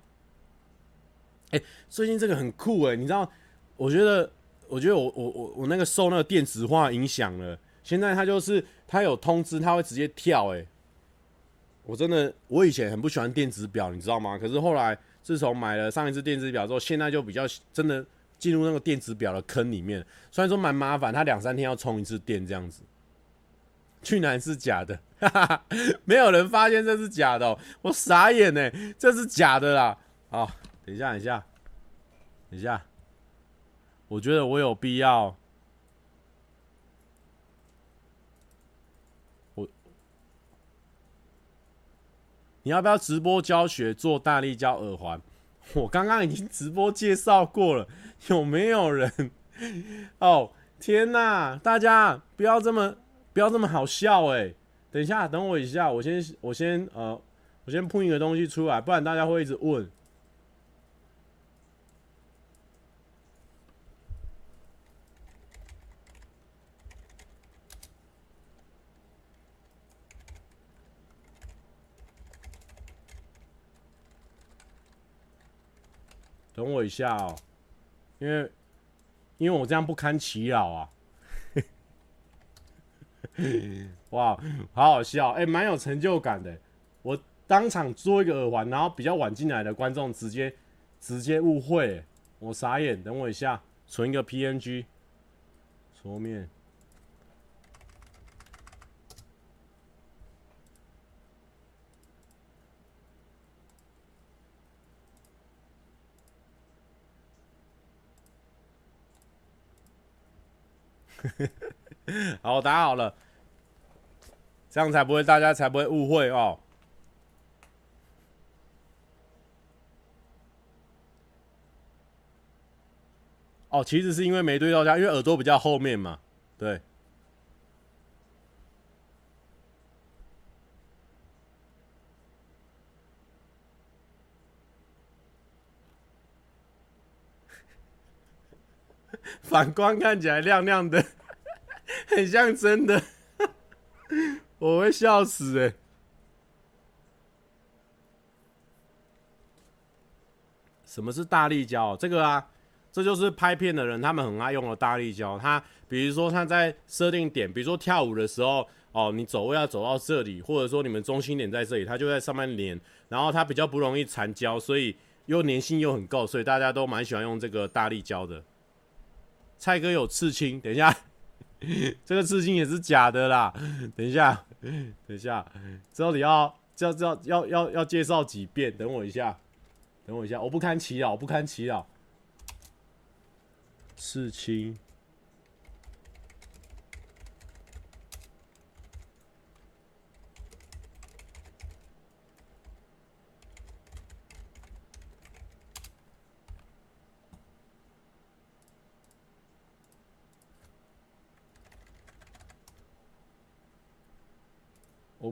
哎，最近这个很酷哎，你知道？我觉得。我觉得我我我我那个受那个电子化影响了，现在它就是它有通知，它会直接跳。哎，我真的我以前很不喜欢电子表，你知道吗？可是后来自从买了上一次电子表之后，现在就比较真的进入那个电子表的坑里面。虽然说蛮麻烦，它两三天要充一次电这样子。居然是假的，哈哈，没有人发现这是假的，我傻眼呢，这是假的啦。好，等一下，等一下，等一下。我觉得我有必要，我，你要不要直播教学做大力胶耳环？我刚刚已经直播介绍过了，有没有人？哦，天哪！大家不要这么不要这么好笑哎！等一下，等我一下，我先我先呃，我先铺一个东西出来，不然大家会一直问。等我一下哦，因为因为我这样不堪其扰啊！哇，好好笑，哎、欸，蛮有成就感的。我当场做一个耳环，然后比较晚进来的观众直接直接误会，我傻眼。等我一下，存一个 PNG，桌面。好，打好了，这样才不会，大家才不会误会哦。哦，其实是因为没对到家，因为耳朵比较后面嘛，对。反光看起来亮亮的，很像真的，我会笑死哎、什么是大力胶？这个啊，这就是拍片的人他们很爱用的大力胶。他比如说他在设定点，比如说跳舞的时候，哦，你走位要走到这里，或者说你们中心点在这里，它就在上面粘，然后它比较不容易残胶，所以又粘性又很够，所以大家都蛮喜欢用这个大力胶的。蔡哥有刺青，等一下，这个刺青也是假的啦。等一下，等一下，之后你要要要要要要介绍几遍？等我一下，等我一下，我不堪其扰，我不堪其扰。刺青。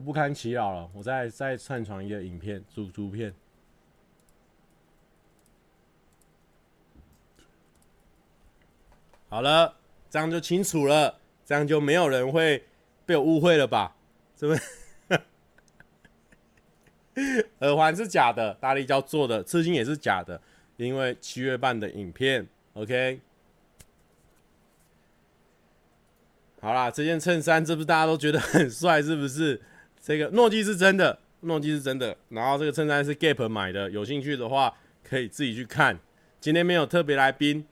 不堪其扰了，我再再上传一个影片，主图片。好了，这样就清楚了，这样就没有人会被我误会了吧？是不是？耳环是假的，大力胶做的，刺青也是假的，因为七月半的影片，OK。好啦，这件衬衫，是不是大家都觉得很帅？是不是？这个诺基是真的，诺基是真的。然后这个衬衫是 Gap 买的，有兴趣的话可以自己去看。今天没有特别来宾，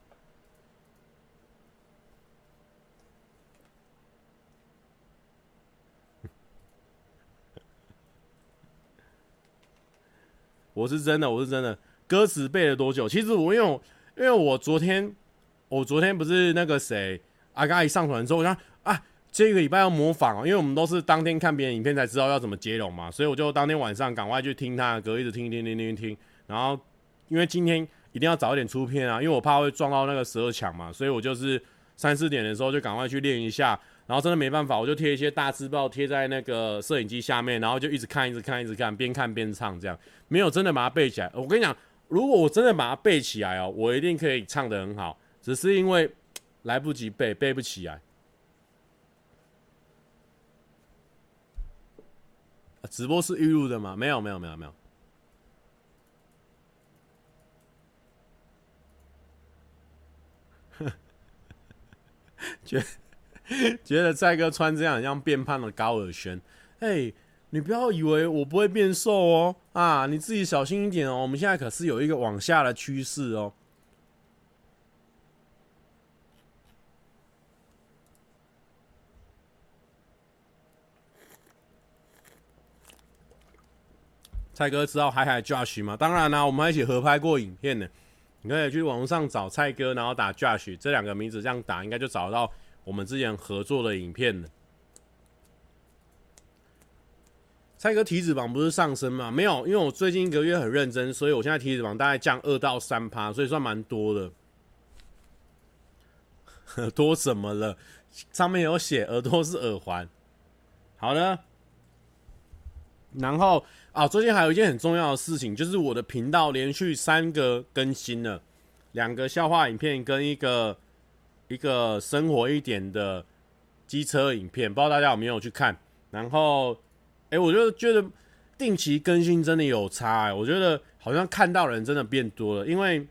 我是真的，我是真的。歌词背了多久？其实我因为因为我昨天我昨天不是那个谁阿刚一上传之后，我想啊。这个礼拜要模仿哦，因为我们都是当天看别人影片才知道要怎么接龙嘛，所以我就当天晚上赶快去听他的歌，一直听听听听听。然后因为今天一定要早一点出片啊，因为我怕会撞到那个十二强嘛，所以我就是三四点的时候就赶快去练一下。然后真的没办法，我就贴一些大字报贴在那个摄影机下面，然后就一直看，一直看，一直看，边看边唱，这样没有真的把它背起来。我跟你讲，如果我真的把它背起来哦，我一定可以唱得很好，只是因为来不及背，背不起来。直播是预录的吗？没有，没有，没有，没有。觉觉得蔡哥穿这样像变胖的高尔宣。哎，你不要以为我不会变瘦哦，啊，你自己小心一点哦。我们现在可是有一个往下的趋势哦。蔡哥知道海海 Josh 吗？当然啦、我们还一起合拍过影片呢。你可以去网上找蔡哥，然后打 Josh 这两个名字，这样打应该就找到我们之前合作的影片了。蔡哥体脂肪不是上升吗？没有，因为我最近一个月很认真，所以我现在体脂肪大概降二到三趴，所以算蛮多的。耳朵怎么了？上面有写耳朵是耳环。好的，然后。啊，最近还有一件很重要的事情，就是我的频道连续三个更新了，两个笑话影片跟一个一个生活一点的机车影片，不知道大家有没有去看？然后，哎、我就觉得定期更新真的有差、欸，我觉得好像看到人真的变多了。因为，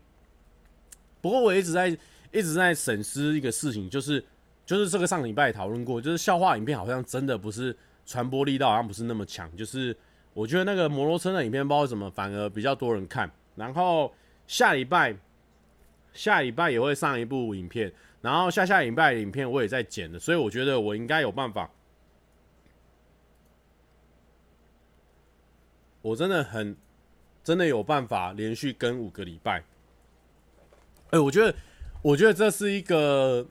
不过我一直在一直在审视一个事情，就是就是这个上礼拜讨论过，就是笑话影片好像真的不是传播力道好像不是那么强，就是。我觉得那个摩托车的影片不知道为什么反而比较多人看，然后下礼拜下礼拜也会上一部影片，然后下下礼拜影片我也在剪的，所以我觉得我应该有办法，我真的很真的有办法连续跟五个礼拜。哎，我觉得我觉得这是一个，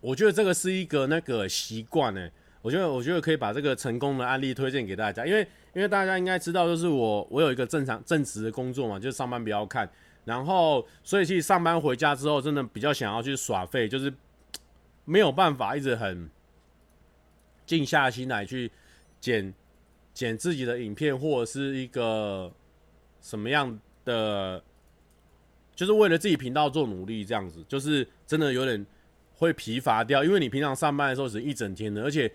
我觉得这个是一个那个习惯呢。我觉得我觉得可以把这个成功的案例推荐给大家，因为。因为大家应该知道，就是我我有一个正常正职的工作嘛，就是上班比较看，然后所以其实上班回家之后，真的比较想要去耍废，就是没有办法一直很静下心来去剪剪自己的影片，或者是一个什么样的就是为了自己频道做努力，这样子，就是真的有点会疲乏掉，因为你平常上班的时候是一整天的，而且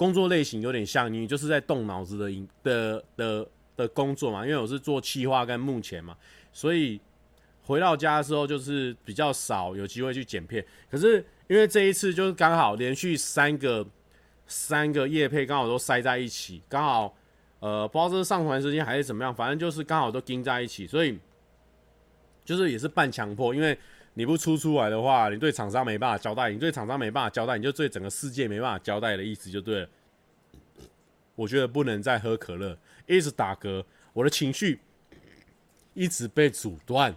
工作类型有点像你就是在动脑子的的的的工作嘛，因为我是做企划跟幕前嘛，所以回到家的时候就是比较少有机会去剪片。可是因为这一次就是刚好连续三个三个夜配刚好都塞在一起，刚好呃不知道是上传时间还是怎么样，反正就是刚好都钉在一起，所以就是也是半强迫，因为你不出出来的话，你对厂商没办法交代，你对厂商没办法交代，你就对整个世界没办法交代的意思就对了。我觉得不能再喝可乐，一直打嗝，我的情绪一直被阻断。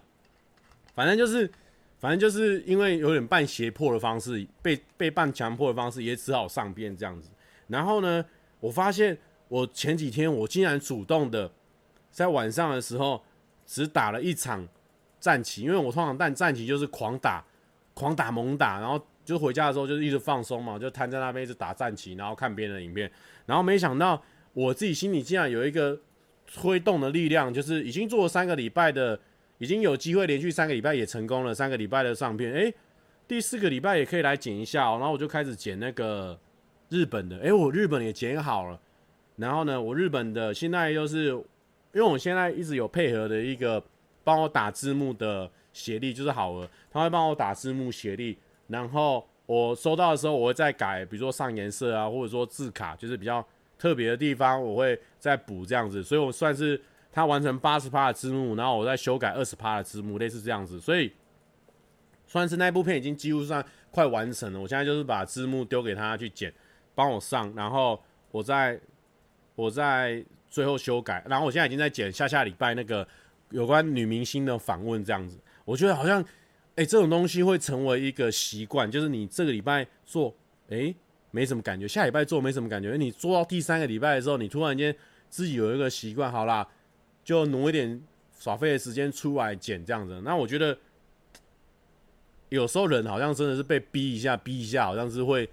反正就是，反正就是因为有点半胁迫的方式，被被半强迫的方式，也只好上边这样子。然后呢，我发现我前几天我竟然主动的在晚上的时候只打了一场战旗，因为我通常但战旗就是狂打、狂打、猛打，然后就回家的时候就是一直放松嘛，就瘫在那边一直打战旗，然后看别人的影片。然后没想到我自己心里竟然有一个推动的力量，就是已经做了三个礼拜的。已经有机会连续三个礼拜也成功了，三个礼拜的上片，诶、第四个礼拜也可以来剪一下哦。然后我就开始剪那个日本的，诶、我日本也剪好了。然后呢，我日本的现在又是，因为我现在一直有配合的一个帮我打字幕的协力，就是好了，他会帮我打字幕协力。然后我收到的时候，我会再改，比如说上颜色啊，或者说字卡，就是比较特别的地方，我会再补这样子。所以我算是。他完成八十趴的字幕，然后我再修改二十趴的字幕，类似这样子，所以算是那部片已经几乎算快完成了。我现在就是把字幕丢给他去剪，帮我上，然后我再我再最后修改。然后我现在已经在剪下下礼拜那个有关女明星的访问这样子。我觉得好像，哎、这种东西会成为一个习惯，就是你这个礼拜做，哎、没什么感觉；下礼拜做没什么感觉。你做到第三个礼拜的时候，你突然间自己有一个习惯，好啦。就挪一点耍废的时间出来剪这样子，那我觉得有时候人好像真的是被逼一下，逼一下，好像是会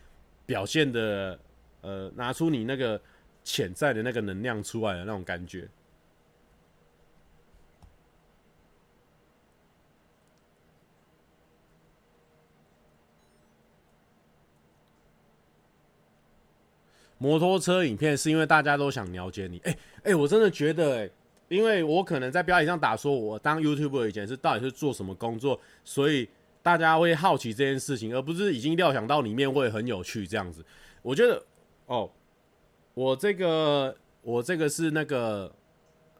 表现的，呃，拿出你那个潜在的那个能量出来的那种感觉。摩托车影片是因为大家都想了解你，哎、欸、哎、我真的觉得、欸，哎。因为我可能在标题上打说，我当 YouTuber 以前是到底是做什么工作，所以大家会好奇这件事情，而不是已经料想到里面会很有趣这样子。我觉得，哦，我这个我这个是那个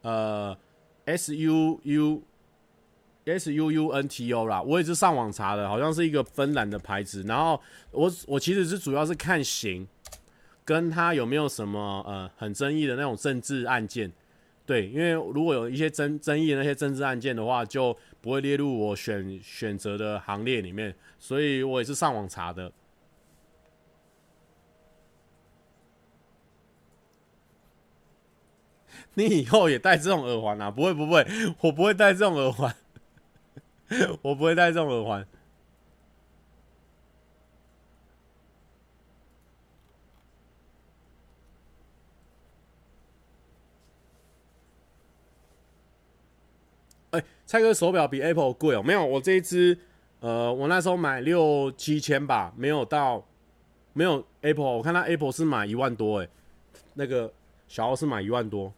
呃 S U U S U U N T O 啦，我也是上网查的，好像是一个芬兰的牌子。然后我我其实是主要是看型，跟他有没有什么呃很争议的那种政治案件。对，因为如果有一些争争议的那些政治案件的话，就不会列入我选选择的行列里面，所以我也是上网查的。你以后也戴这种耳环啊？不会不会，我不会戴这种耳环，我不会戴这种耳环。哎、欸，蔡哥手表比 Apple 贵哦？没有，我这一只，呃，我那时候买六七千吧，没有到，没有 Apple，我看他 Apple 是买一万多，哎，那个小欧是买一万多，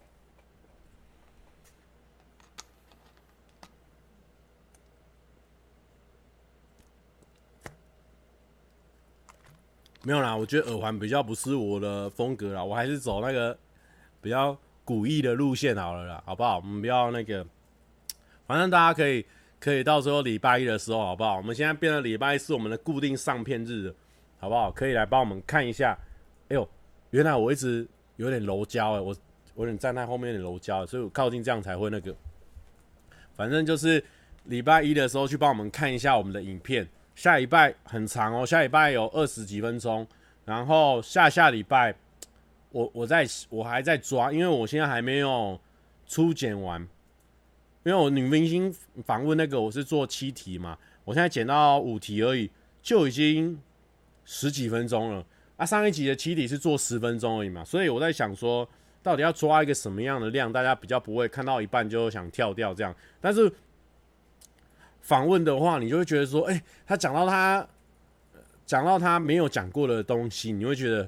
没有啦，我觉得耳环比较不是我的风格啦，我还是走那个比较古意的路线好了啦，好不好？我们不要那个。反正大家可以可以到时候礼拜一的时候，好不好？我们现在变成礼拜一是我们的固定上片日，好不好？可以来帮我们看一下。哎呦，原来我一直有点柔焦哎，我我有点站在后面有点柔焦，所以我靠近这样才会那个。反正就是礼拜一的时候去帮我们看一下我们的影片。下礼拜很长哦，下礼拜有二十几分钟，然后下下礼拜我我在我还在抓，因为我现在还没有初剪完。因为我女明星访问那个，我是做七题嘛，我现在剪到五题而已，就已经十几分钟了。啊，上一集的七题是做十分钟而已嘛，所以我在想说，到底要抓一个什么样的量，大家比较不会看到一半就想跳掉这样。但是访问的话，你就会觉得说，哎、他讲到他讲到他没有讲过的东西，你会觉得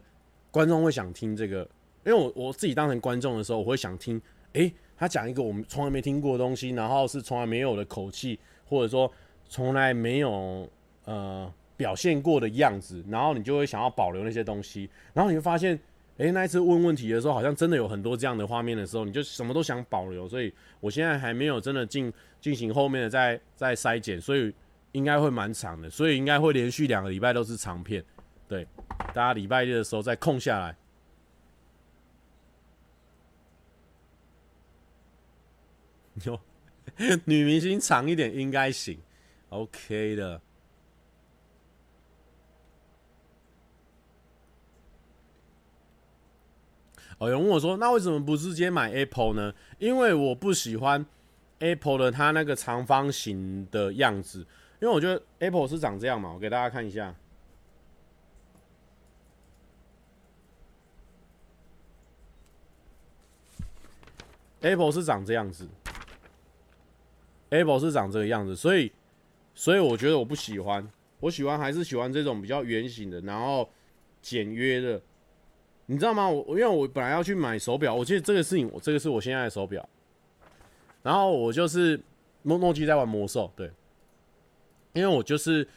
观众会想听这个。因为我我自己当成观众的时候，我会想听，哎、他讲一个我们从来没听过的东西，然后是从来没有的口气，或者说从来没有呃表现过的样子，然后你就会想要保留那些东西，然后你会发现。诶，那一次问问题的时候，好像真的有很多这样的画面的时候，你就什么都想保留。所以我现在还没有真的进进行后面的再再筛减，所以应该会蛮长的，所以应该会连续两个礼拜都是长片。对，大家礼拜日的时候再空下来。哟 女明星长一点应该行，OK 的。哦，有人问我说：“那为什么不直接买 Apple 呢？”因为我不喜欢 Apple 的它那个长方形的样子，因为我觉得 Apple 是长这样嘛。我给大家看一下，Apple 是长这样子，Apple 是长这个样子，所以，所以我觉得我不喜欢，我喜欢还是喜欢这种比较圆形的，然后简约的。你知道吗？我因为我本来要去买手表，我记得这个事情，我这个是我现在的手表。然后我就是诺诺基在玩魔兽，对。因为我就是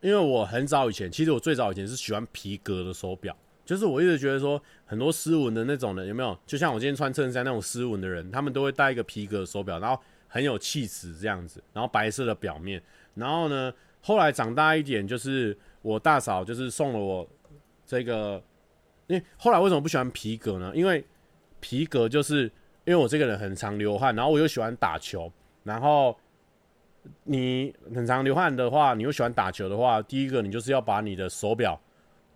因为我很早以前，其实我最早以前是喜欢皮革的手表，就是我一直觉得说很多斯文的那种人有没有？就像我今天穿衬衫那种斯文的人，他们都会戴一个皮革手表，然后很有气质这样子，然后白色的表面。然后呢，后来长大一点，就是我大嫂就是送了我这个。因为后来为什么不喜欢皮革呢？因为皮革就是因为我这个人很常流汗，然后我又喜欢打球，然后你很常流汗的话，你又喜欢打球的话，第一个你就是要把你的手表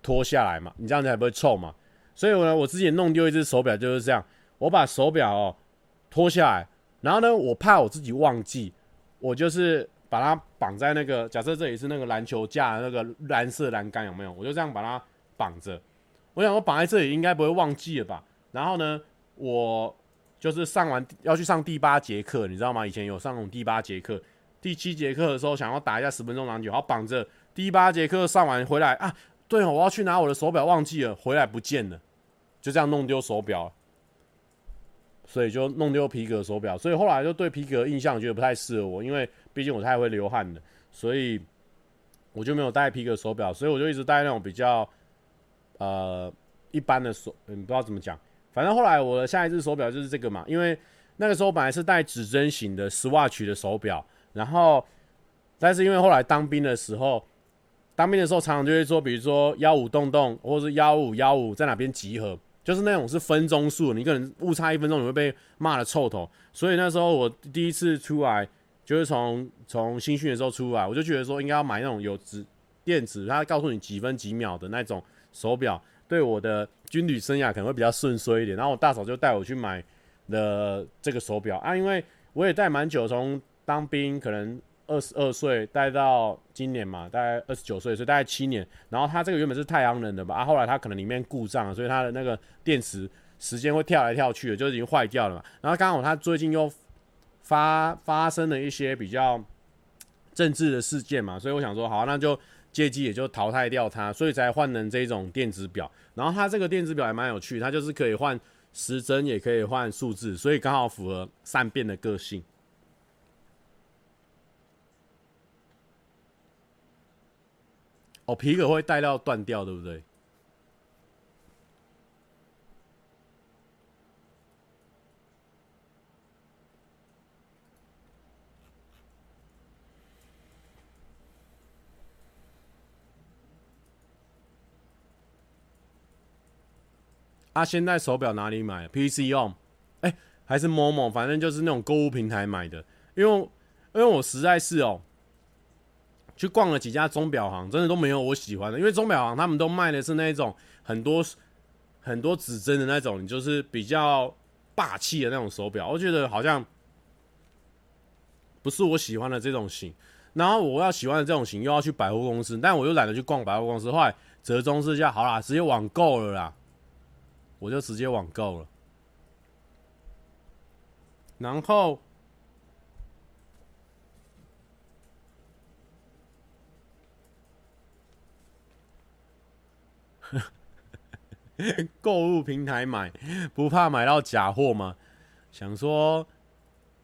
脱下来嘛，你这样子才不会臭嘛。所以我呢，我之前弄丢一只手表就是这样，我把手表哦脱下来，然后呢，我怕我自己忘记，我就是把它绑在那个假设这里是那个篮球架那个蓝色栏杆有没有？我就这样把它绑着。我想我绑在这里应该不会忘记了吧？然后呢，我就是上完要去上第八节课，你知道吗？以前有上那种第八节课，第七节课的时候想要打一下十分钟篮球，然后绑着第八节课上完回来啊，对哦，我要去拿我的手表忘记了，回来不见了，就这样弄丢手表，所以就弄丢皮革手表，所以后来就对皮革印象觉得不太适合我，因为毕竟我太会流汗了，所以我就没有戴皮革手表，所以我就一直戴那种比较。呃，一般的手，嗯，不知道怎么讲，反正后来我的下一只手表就是这个嘛，因为那个时候本来是戴指针型的 Swatch 的手表，然后，但是因为后来当兵的时候，当兵的时候常常就会说，比如说幺五洞洞，或者是幺五幺五在哪边集合，就是那种是分钟数，你可能误差一分钟你会被骂的臭头，所以那时候我第一次出来，就是从从新训的时候出来，我就觉得说应该要买那种有指电子，它告诉你几分几秒的那种。手表。对我的军旅生涯可能会比较顺遂一点，然后我大嫂就带我去买的这个手表。啊，因为我也戴蛮久，从当兵可能二十二岁戴到今年嘛，大概二十九岁，所以大概七年。然后它这个原本是太阳能的吧，啊，后来它可能里面故障了，所以它的那个电池时间会跳来跳去的，就已经坏掉了嘛。然后刚好它最近又发发生了一些比较政治的事件嘛，所以我想说，好，那就。借机也就淘汰掉它，所以才换成这种电子表。然后它这个电子表还蛮有趣，它就是可以换时针，也可以换数字，所以刚好符合善变的个性。哦，皮革会带到断掉，对不对？啊、现在手表哪里买？PC 用，哎，还是某某反正就是那种购物平台买的。因为，因为我实在是哦，去逛了几家钟表行，真的都没有我喜欢的。因为钟表行他们都卖的是那种很多很多指针的那种，就是比较霸气的那种手表。我觉得好像不是我喜欢的这种型。然后我要喜欢的这种型，又要去百货公司，但我又懒得去逛百货公司。后来折中之下，好啦，直接网购了啦。我就直接网购了，然后 购物平台买，不怕买到假货吗？想说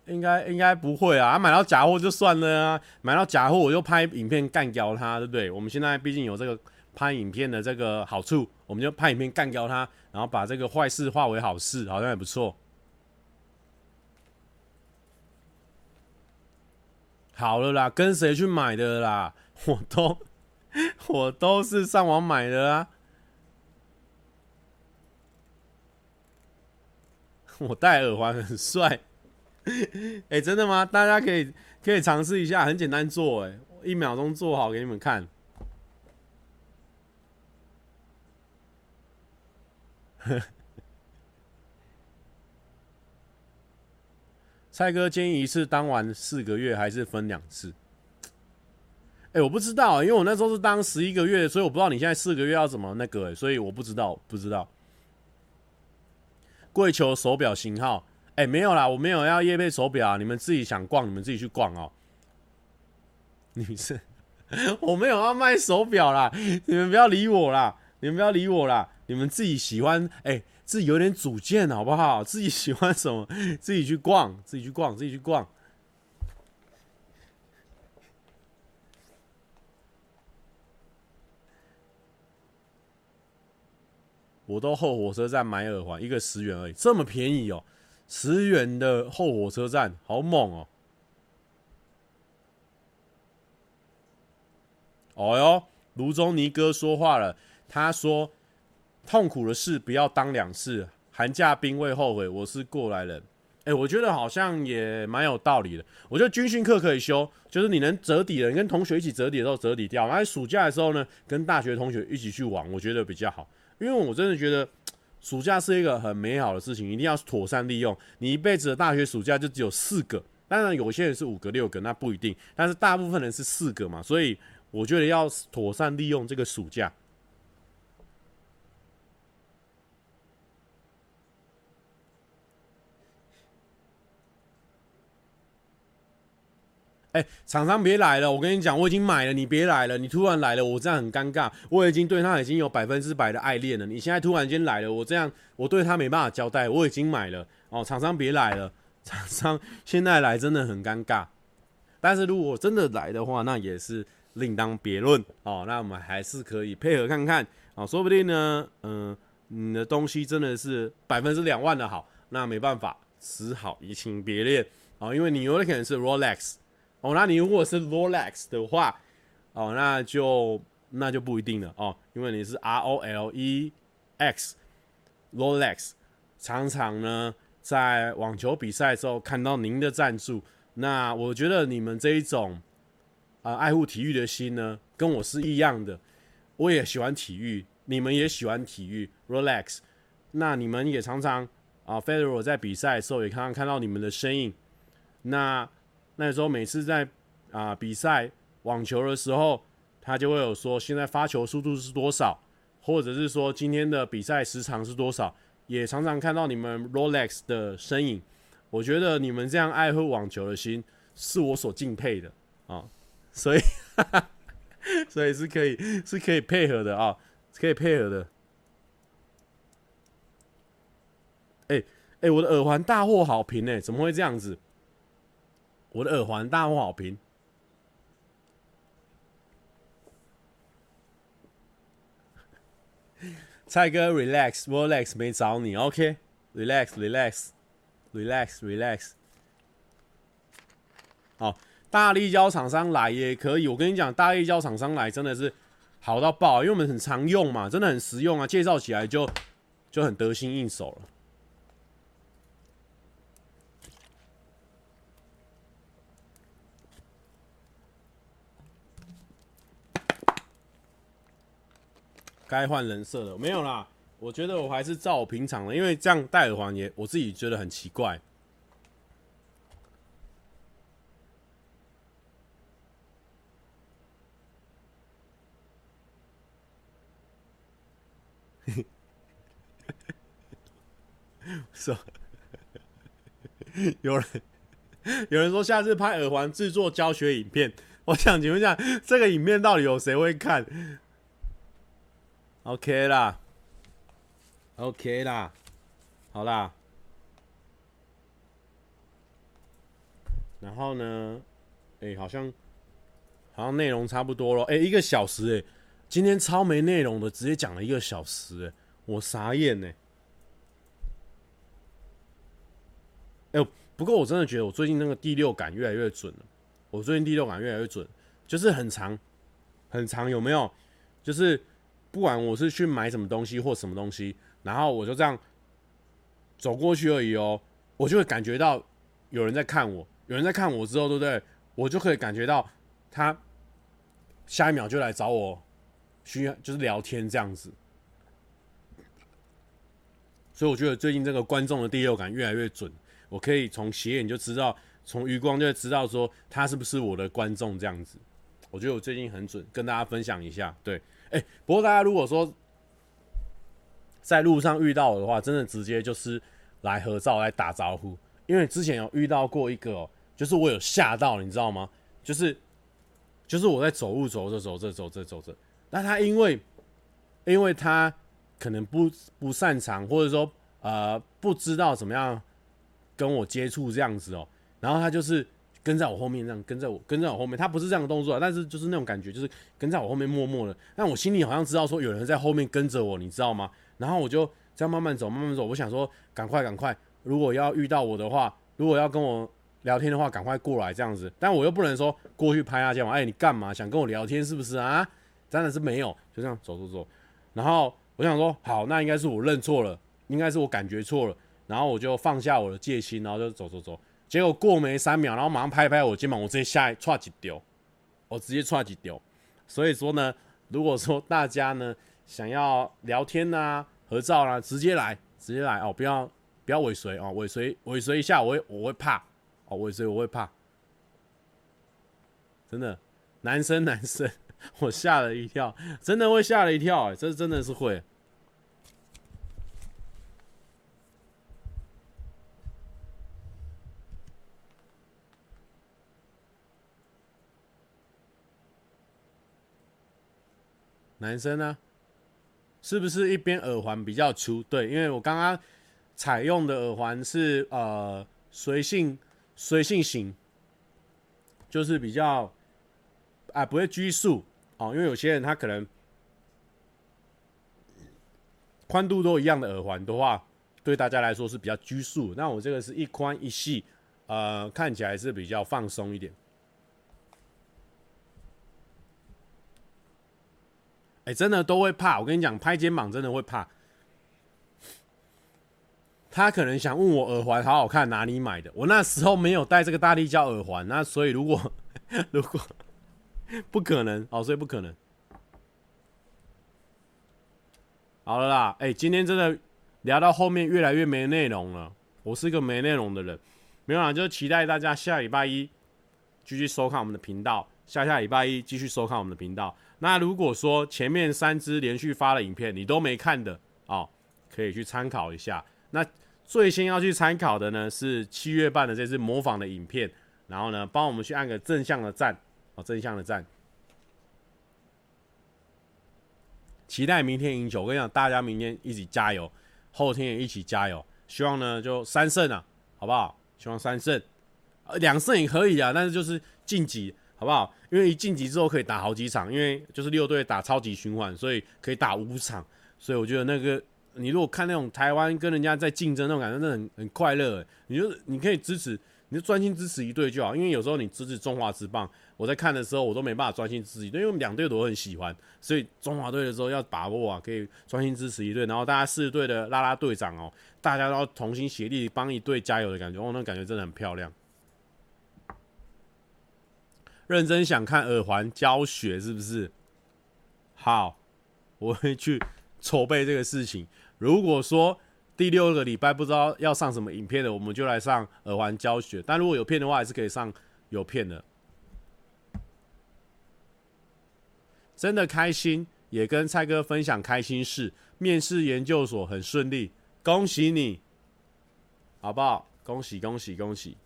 应该应该不会啊，买到假货就算了啊，买到假货我就拍影片干掉他，对不对？我们现在毕竟有这个拍影片的这个好处，我们就拍影片干掉他，然后把这个坏事化为好事，好像也不错。好了啦，跟谁去买的啦？我都我都是上网买的啊。我戴耳环很帅，哎，真的吗？大家可以可以尝试一下，很简单做，哎，一秒钟做好给你们看。蔡哥建议一次当完四个月，还是分两次？哎，我不知道，因为我那时候是当十一个月，所以我不知道你现在四个月要怎么那个，哎，所以我不知道，不知道。跪求手表型号，哎，没有啦，我没有要夜配手表，你们自己想逛，你们自己去逛哦。女生，我没有要卖手表啦，你们不要理我啦，你们不要理我啦，你们自己喜欢，哎，自己有点主见好不好？自己喜欢什么，自己去逛，自己去逛，自己去逛。我都后火车站买耳环，一个十元而已，这么便宜哦！十元的后火车站，好猛哦！哦哟，卢中尼哥说话了，他说：“痛苦的事不要当两次，寒假兵未后悔。”我是过来人，哎，我觉得好像也蛮有道理的。我觉得军训课可以修，就是你能折抵的，你跟同学一起折抵的时候折抵掉，然后暑假的时候呢，跟大学同学一起去玩，我觉得比较好。因为我真的觉得暑假是一个很美好的事情，一定要妥善利用。你一辈子的大学暑假就只有四个，当然有些人是五个、六个，那不一定。但是大部分人是四个嘛，所以我觉得要妥善利用这个暑假。哎、厂商别来了！我跟你讲，我已经买了，你别来了。你突然来了，我这样很尴尬。我已经对他已经有百分之百的爱恋了。你现在突然间来了，我这样我对他没办法交代。我已经买了哦，厂商别来了。厂商 现在来真的很尴尬。但是如果真的来的话，那也是另当别论哦。那我们还是可以配合看看哦，说不定呢，嗯、你的东西真的是百分之两万的好，那没办法，只好移情别恋哦。因为你有的可能是 Rolex。哦，那你如果是 Rolex 的话，哦，那就那就不一定了哦，因为你是 R O L E X Rolex，常常呢在网球比赛的时候看到您的赞助，那我觉得你们这一种啊、爱护体育的心呢，跟我是一样的，我也喜欢体育，你们也喜欢体育 Rolex，那你们也常常啊 Federer 在比赛的时候也常常看到你们的身影，那。那时候每次在啊、比赛网球的时候，他就会有说现在发球速度是多少，或者是说今天的比赛时长是多少，也常常看到你们 Rolex 的身影。我觉得你们这样爱护网球的心是我所敬佩的啊，所以哈哈 所以是可以是可以配合的啊，可以配合的。哎、欸、哎、我的耳环大获好评哎、怎么会这样子？我的耳环大获好评，蔡哥，relax，relax，没找你，OK，relax，relax，relax，relax。好，大力胶厂商来也可以。我跟你讲，大力胶厂商来真的是好到爆，因为我们很常用嘛，真的很实用啊，介绍起来就就很得心应手了。该换人设了，没有啦。我觉得我还是照我平常的，因为这样戴耳环也我自己觉得很奇怪。说 有人有人说下次拍耳环制作教学影片，我想请问一下，这个影片到底有谁会看？OK 啦，OK 啦，好啦。然后呢，哎、好像好像内容差不多了。哎、一个小时哎、今天超没内容的，直接讲了一个小时哎、我傻眼呢、哎、欸，不过我真的觉得我最近那个第六感越来越准了。我最近第六感越来越准，就是很长很长，有没有？就是不管我是去买什么东西或什么东西，然后我就这样走过去而已哦，我就会感觉到有人在看我，有人在看我之后，对不对？我就可以感觉到他下一秒就来找我，需要就是聊天这样子。所以我觉得最近这个观众的第六感越来越准。我可以从斜眼就知道，从余光就知道说他是不是我的观众这样子。我觉得我最近很准，跟大家分享一下。对，哎、不过大家如果说在路上遇到我的话，真的直接就是来合照来打招呼，因为之前有遇到过一个、喔，就是我有吓到，你知道吗？就是就是我在走路走着走着走着走着，那他因为因为他可能不不擅长，或者说呃不知道怎么样。跟我接触这样子哦、然后他就是跟在我后面这样跟在我跟在我后面，他不是这样的动作，但是就是那种感觉，就是跟在我后面默默的。但我心里好像知道说有人在后面跟着我，你知道吗？然后我就这样慢慢走，慢慢走。我想说赶快赶快，如果要遇到我的话，如果要跟我聊天的话，赶快过来这样子。但我又不能说过去拍他肩膀，哎，你干嘛？想跟我聊天是不是啊？真的是没有，就这样走走走。然后我想说好，那应该是我认错了，应该是我感觉错了。然后我就放下我的戒心，然后就走走走。结果过没三秒，然后马上拍拍我肩膀，我直接下来踹几丢，我直接踹几丢。所以说呢，如果说大家呢想要聊天啊、合照啊，直接来，直接来哦，不要不要尾随哦，尾随尾随一下，我会我会怕哦，尾随我会怕。真的，男生男生，我吓了一跳，真的会吓了一跳，哎，这真的是会。男生呢，是不是一边耳环比较粗？对，因为我刚刚采用的耳环是呃随性随性型，就是比较啊不会拘束哦。因为有些人他可能宽度都一样的耳环的话，对大家来说是比较拘束。那我这个是一宽一细，呃，看起来是比较放松一点。哎、真的都会怕。我跟你讲，拍肩膀真的会怕。他可能想问我耳环好好看，哪里买的？我那时候没有戴这个大力胶耳环，那所以如果 如果不可能哦，所以不可能。好了啦，哎、今天真的聊到后面越来越没内容了。我是一个没内容的人，没有啦，就期待大家下礼拜一继续收看我们的频道，下下礼拜一继续收看我们的频道。那如果说前面三支连续发的影片你都没看的哦，可以去参考一下。那最先要去参考的呢是七月半的这支模仿的影片，然后呢帮我们去按个正向的赞哦，正向的赞。期待明天赢球，我跟你讲，大家明天一起加油，后天也一起加油。希望呢就三胜啊，好不好？希望三胜，呃，两胜也可以啊，但是就是晋级。好不好？因为一晋级之后可以打好几场，因为就是六队打超级循环，所以可以打五场。所以我觉得那个你如果看那种台湾跟人家在竞争那种感觉，真的很很快乐。你就你可以支持，你就专心支持一队就好。因为有时候你支持中华职棒，我在看的时候我都没办法专心支持一队，因为两队都很喜欢。所以中华队的时候要把握啊，可以专心支持一队。然后大家四队的啦啦队长哦，大家都要同心协力帮一队加油的感觉，哦，那感觉真的很漂亮。认真想看耳环教学是不是？好，我会去筹备这个事情。如果说第六个礼拜不知道要上什么影片的，我们就来上耳环教学。但如果有片的话，还是可以上有片的。真的开心，也跟蔡哥分享开心事。面试研究所很顺利，恭喜你，好不好？恭喜恭喜恭喜！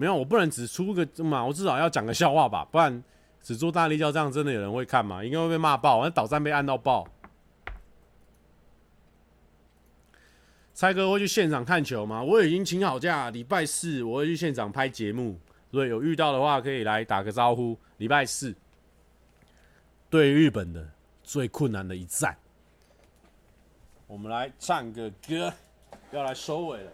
没有，我不能只出个嘛，我至少要讲个笑话吧，不然只做大力胶这样真的有人会看吗？应该会被骂爆，那导弹被按到爆。蔡哥会去现场看球吗？我已经请好假，礼拜四我会去现场拍节目，所以有遇到的话可以来打个招呼。礼拜四对日本的最困难的一战，我们来唱个歌，要来收尾了。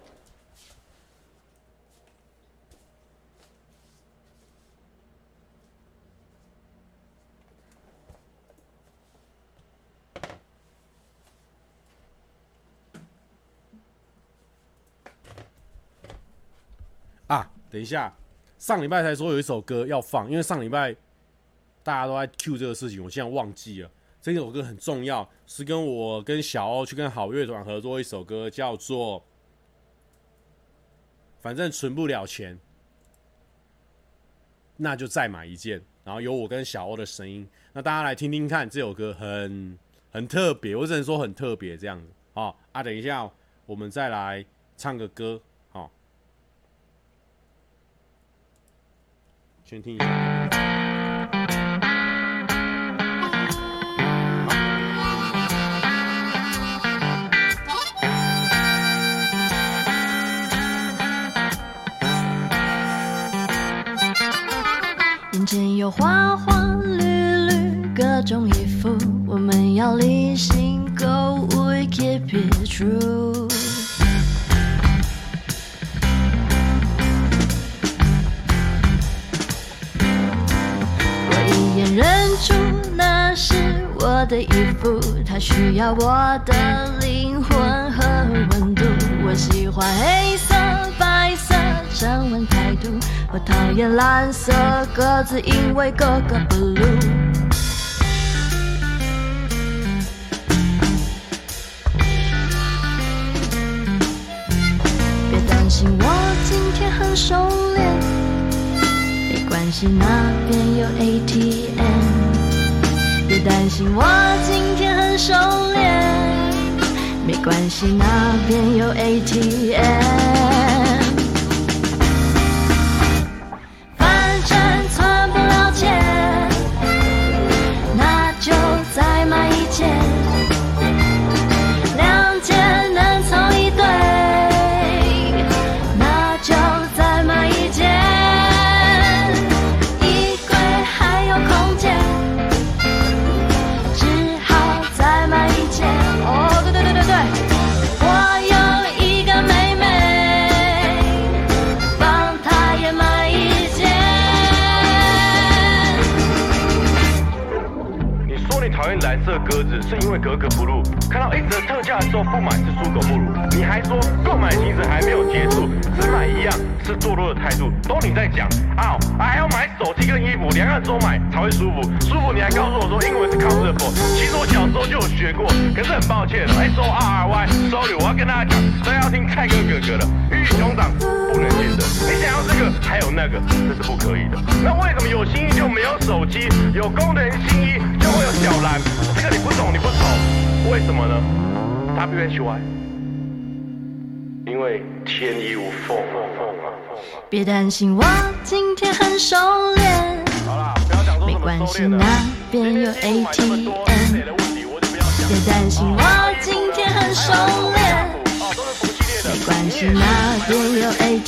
啊，等一下，上礼拜才说有一首歌要放，因为上礼拜大家都在 Q 这个事情，我现在忘记了。这首歌很重要，是跟我跟小欧去跟好乐团合作一首歌，叫做《反正存不了钱》，那就再买一件。然后有我跟小欧的声音，那大家来听听看，这首歌很很特别，我只能说很特别这样子。好啊，等一下我们再来唱个歌。先听一下。眼前有花花绿绿各种衣服，我们要理性购物，keep it true。的衣服，它需要我的灵魂和温度。我喜欢黑色、白色，沉稳态度。我讨厌蓝色格子，因为格格不入。别担心，我今天很熟练。没关系，那边有 ATM。别担心，我今天很收敛。没关系，那边有 ATM。因为格格不入，看到一折特价的时候不买是猪狗不如，你还说购买行程还没有结束，只买一样是堕落的态度，都你在讲。啊，还要买手机跟衣服，两样都买才会舒服，舒服你还告诉我说英文是 comfortable，其实我小时候就有学过，可是很抱歉，S O R Y sorry，我要跟大家讲，都要听蔡哥哥哥的，鱼与熊掌不能兼得，你想要这个还有那个，这是不可以的，那为什么有新衣就没有手机，有功能新衣就会有小蓝，为什么呢？W H Y，因为天衣无缝。别担心，我今天很熟练。好啦，不要讲说没关系，那边有 A T M。别担心，我今天很熟练。没关系，那边有 A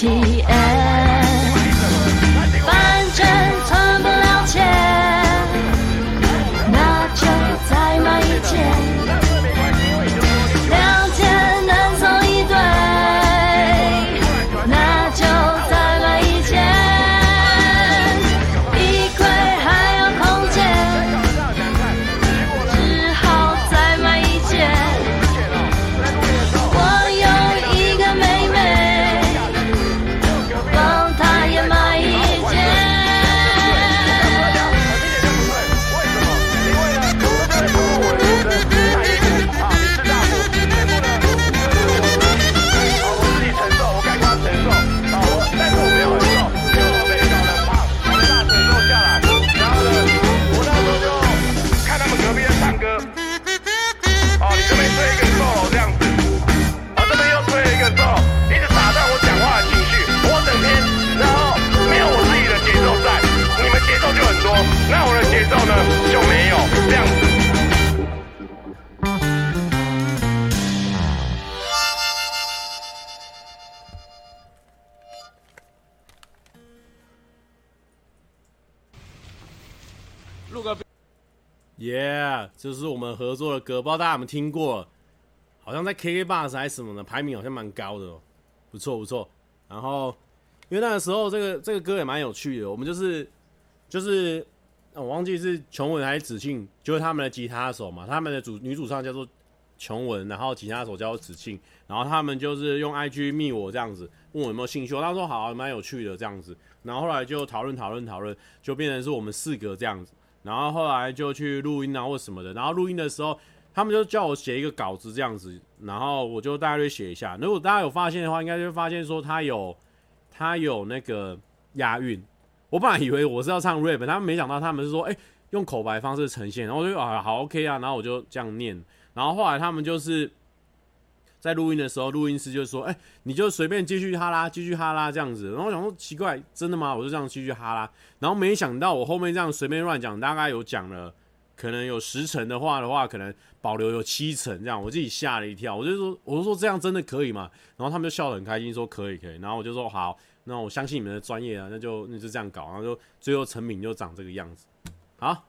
耶，这是我们合作的歌，不知道大家有没有听过？好像在 KKBOX 还是什么的，排名好像蛮高的哦，不错不错。然后，因为那个时候这个这个歌也蛮有趣的，我们就是就是我忘记是琼文还是子庆，就是他们的吉他手嘛，他们的主女主唱叫做琼文，然后吉他手叫做子庆，然后他们就是用 IG 密我这样子，问我有没有兴趣，他说好，蛮有趣的这样子，然后后来就讨论讨论讨论，就变成是我们四个这样子。然后后来就去录音啊或什么的，然后录音的时候，他们就叫我写一个稿子这样子，然后我就大概写一下。如果大家有发现的话，应该就会发现说他有他有那个押韵。我本来以为我是要唱 rap，他们没想到他们是说，哎，用口白方式呈现。然后我就啊好 OK 啊，然后我就这样念。然后后来他们就是。在录音的时候，录音师就说：“哎、你就随便继续哈拉，继续哈拉这样子。”然后我想说奇怪，真的吗？我就这样继续哈拉。然后没想到我后面这样随便乱讲，大概有讲了，可能有十成的话的话，可能保留有七成这样。我自己吓了一跳，我就说：“我就说这样真的可以吗？”然后他们就笑得很开心，说：“可以，可以。”然后我就说：“好，那我相信你们的专业啊，那就那就这样搞。”然后就最后成品就长这个样子。好。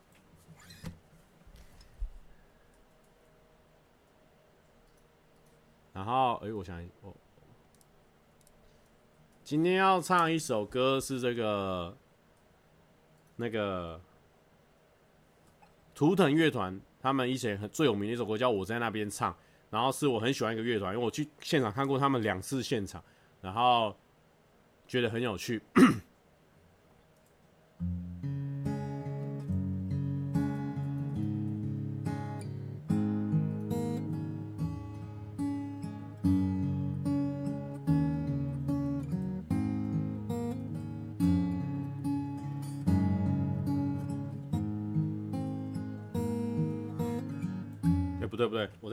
然后，哎，我想，我今天要唱一首歌，是这个那个图腾乐团他们以前很最有名的一首歌，叫《我在那边唱》。然后是我很喜欢一个乐团，因为我去现场看过他们两次现场，然后觉得很有趣。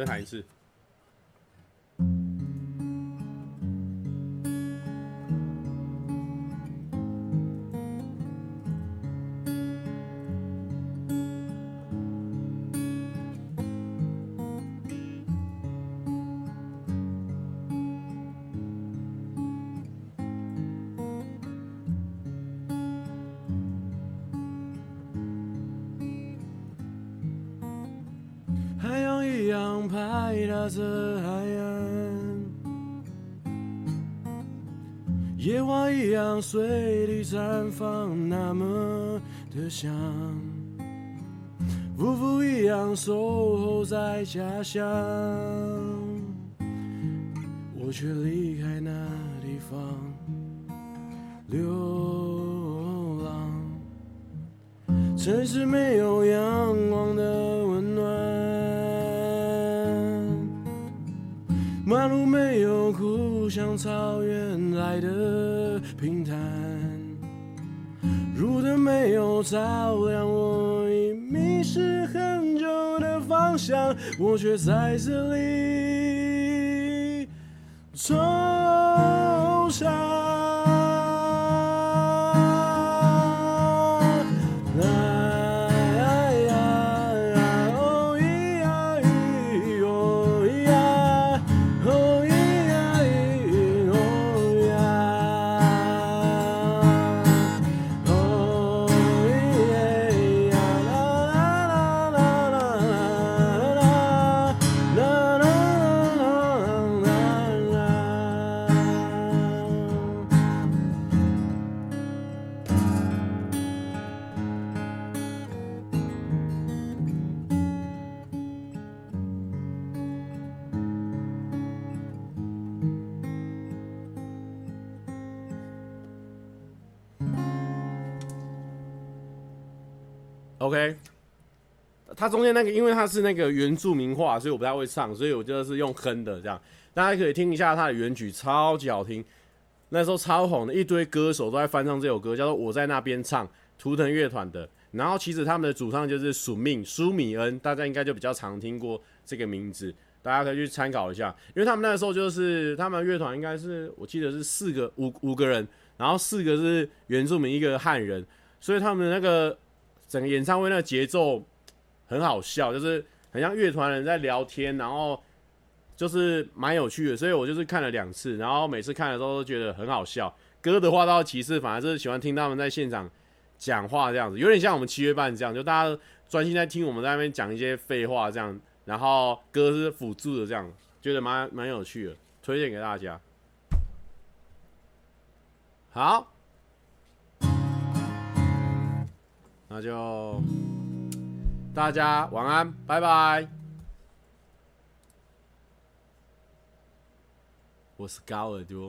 再弹一次。地绽放，那么的香。夫妇一样守候在家乡，我却离开那地方流浪。城市没有阳光的温暖。马路没有哭，像草原来的平坦。路灯没有照亮我已迷失很久的方向，我却在这里惆怅。OK，它中间那个，因为它是那个原住民话，所以我不太会唱，所以我就是用哼的这样。大家可以听一下它的原曲，超级好听。那时候超红的，一堆歌手都在翻唱这首歌，叫做《我在那边唱》，图腾乐团的。然后其实他们的主唱就是署命舒米恩，大家应该就比较常听过这个名字，大家可以去参考一下。因为他们那时候就是他们乐团应该是我记得是四个五五个人，然后四个是原住民，一个汉人，所以他们那个。整个演唱会那个节奏很好笑，就是很像乐团人在聊天，然后就是蛮有趣的，所以我就是看了两次，然后每次看的时候都觉得很好笑。歌的话倒其次，反而是喜欢听他们在现场讲话这样子，有点像我们七月半这样，就大家专心在听我们在那边讲一些废话这样，然后歌是辅助的这样，觉得蛮蛮有趣的，推荐给大家。好。那就大家晚安，拜拜。我是高耳朵。